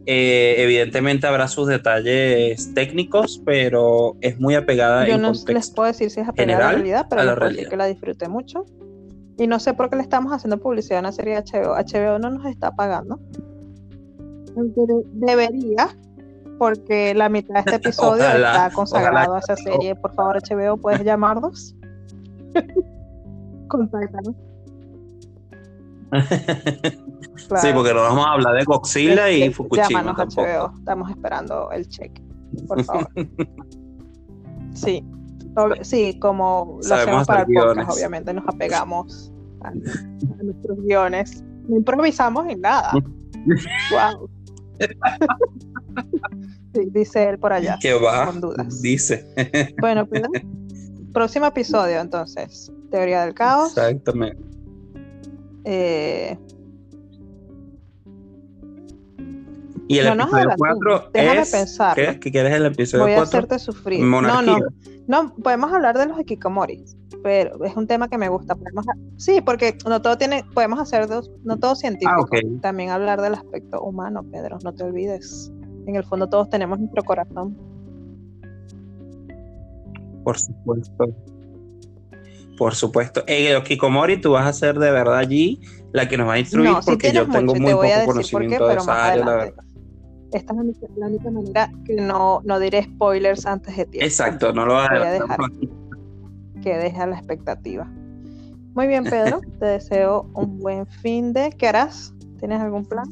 Eh, evidentemente habrá sus detalles técnicos, pero es muy apegada Yo no les puedo decir si es apegada a la realidad, pero les puedo decir que la disfruté mucho. Y no sé por qué le estamos haciendo publicidad a una serie de HBO. HBO no nos está pagando. Debería, porque la mitad de este episodio está consagrado a esa serie. Por favor, HBO, ¿puedes llamarnos? Contáctanos. Sí, porque no vamos a hablar de Godzilla y Fukushima. Llámanos HBO, estamos esperando el cheque, por favor. sí, sí, como lo hacemos para el podcast, obviamente nos apegamos a, nuestros guiones. No improvisamos en nada. wow. dice él por allá. Que va. Con dudas. Dice. bueno, pues, próximo episodio entonces. Teoría del caos. Exactamente. Eh, y el episodio 4 es... pensar. ¿qué? ¿Qué quieres el episodio 4? Voy a hacerte sufrir. No, no. No, podemos hablar de los Ikikomori, pero es un tema que me gusta. Sí, porque no todo tiene, podemos hacer dos, no todo científico. Ah, También hablar del aspecto humano, Pedro, no te olvides. En el fondo todos tenemos nuestro corazón. Por supuesto. Por supuesto. En el Kikomori tú vas a ser de verdad allí la que nos va a instruir porque yo tengo muy poco conocimiento de esa área, la verdad. Esta es la única, manera que no, no diré spoilers antes de tiempo. Exacto, no lo voy a, dejar que deje la expectativa. Muy bien, Pedro, te deseo un buen fin de. ¿Qué harás? ¿Tienes algún plan?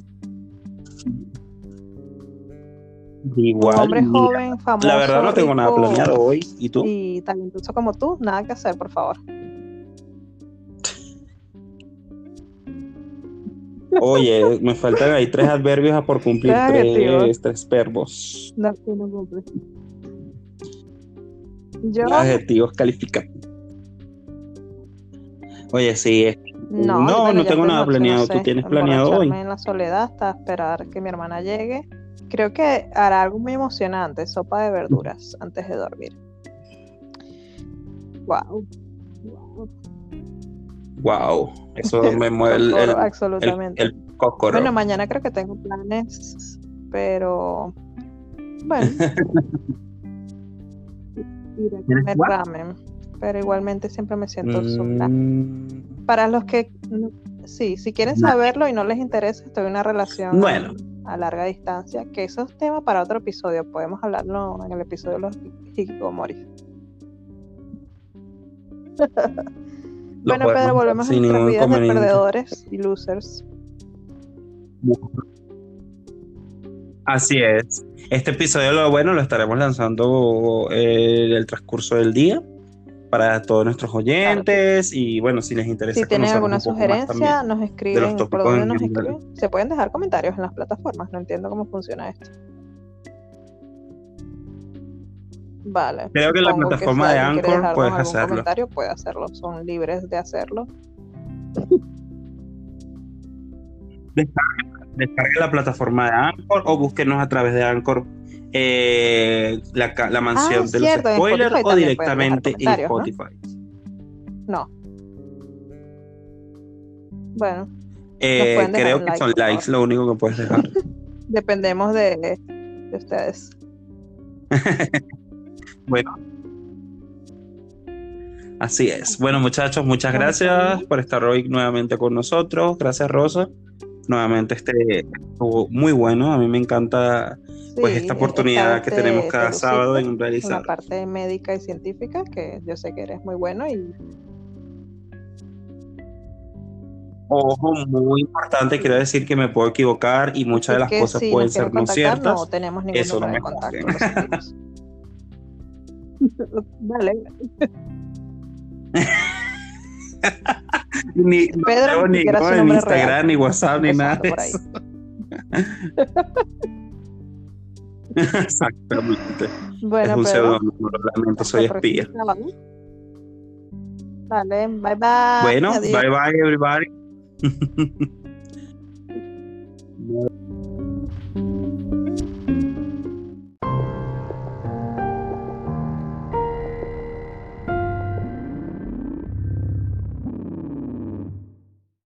Igual. Hombre joven, famoso. La verdad no tengo nada planeado hoy. ¿Y tú? Y talentoso como tú, nada que hacer, por favor. Oye, me faltan ahí tres adverbios por cumplir tres, tres, verbos. No, no cumple. Yo... Adjetivos calificados. Oye, sí. No, no, no tengo nada planeado. ¿Tú tienes planeado hoy? en la soledad hasta esperar que mi hermana llegue. Creo que hará algo muy emocionante, sopa de verduras antes de dormir. Wow. Wow. Wow. Eso me mueve el, el, absolutamente. El, Bueno, mañana creo que tengo planes, pero bueno. iré a comer ramen, pero igualmente siempre me siento mm. Para los que sí, si quieren saberlo y no les interesa, estoy en una relación a larga distancia, que eso es tema para otro episodio, podemos hablarlo en el episodio de los Hikikomori. Bueno, Pedro, volvemos a nuestras vidas de perdedores y losers. Así es. Este episodio, lo bueno, lo estaremos lanzando en eh, el transcurso del día para todos nuestros oyentes y bueno, si les interesa. Si tienen alguna sugerencia, nos escriben, por dónde nos escriben. Se pueden dejar comentarios en las plataformas, no entiendo cómo funciona esto. Vale. Creo que la plataforma de Anchor puedes hacerlo. comentario puede hacerlo, son libres de hacerlo. Descargue, la plataforma de Anchor o búsquenos a través de Anchor eh, la, la, mansión ah, de los spoilers o directamente en Spotify. ¿no? Bueno. Eh, creo que son likes lo único que puedes dejar. Dependemos de, de ustedes. Bueno. Así es. Bueno, muchachos, muchas gracias por estar hoy nuevamente con nosotros. Gracias, Rosa. Nuevamente este estuvo muy bueno. A mí me encanta pues esta oportunidad que tenemos cada sábado en realizar. La parte médica y científica, que yo sé que eres muy bueno y Ojo, muy importante, quiero decir que me puedo equivocar y muchas de las cosas pueden ser no ciertas. No tenemos ningún Eso no me contacto. Vale. ni, Pedro, ni, ni Instagram, ni WhatsApp, ni nada. De eso. Exactamente. Bueno, es un pseudónimo, lamento, soy espía. Vale, bye bye. Bueno, bye bye everybody.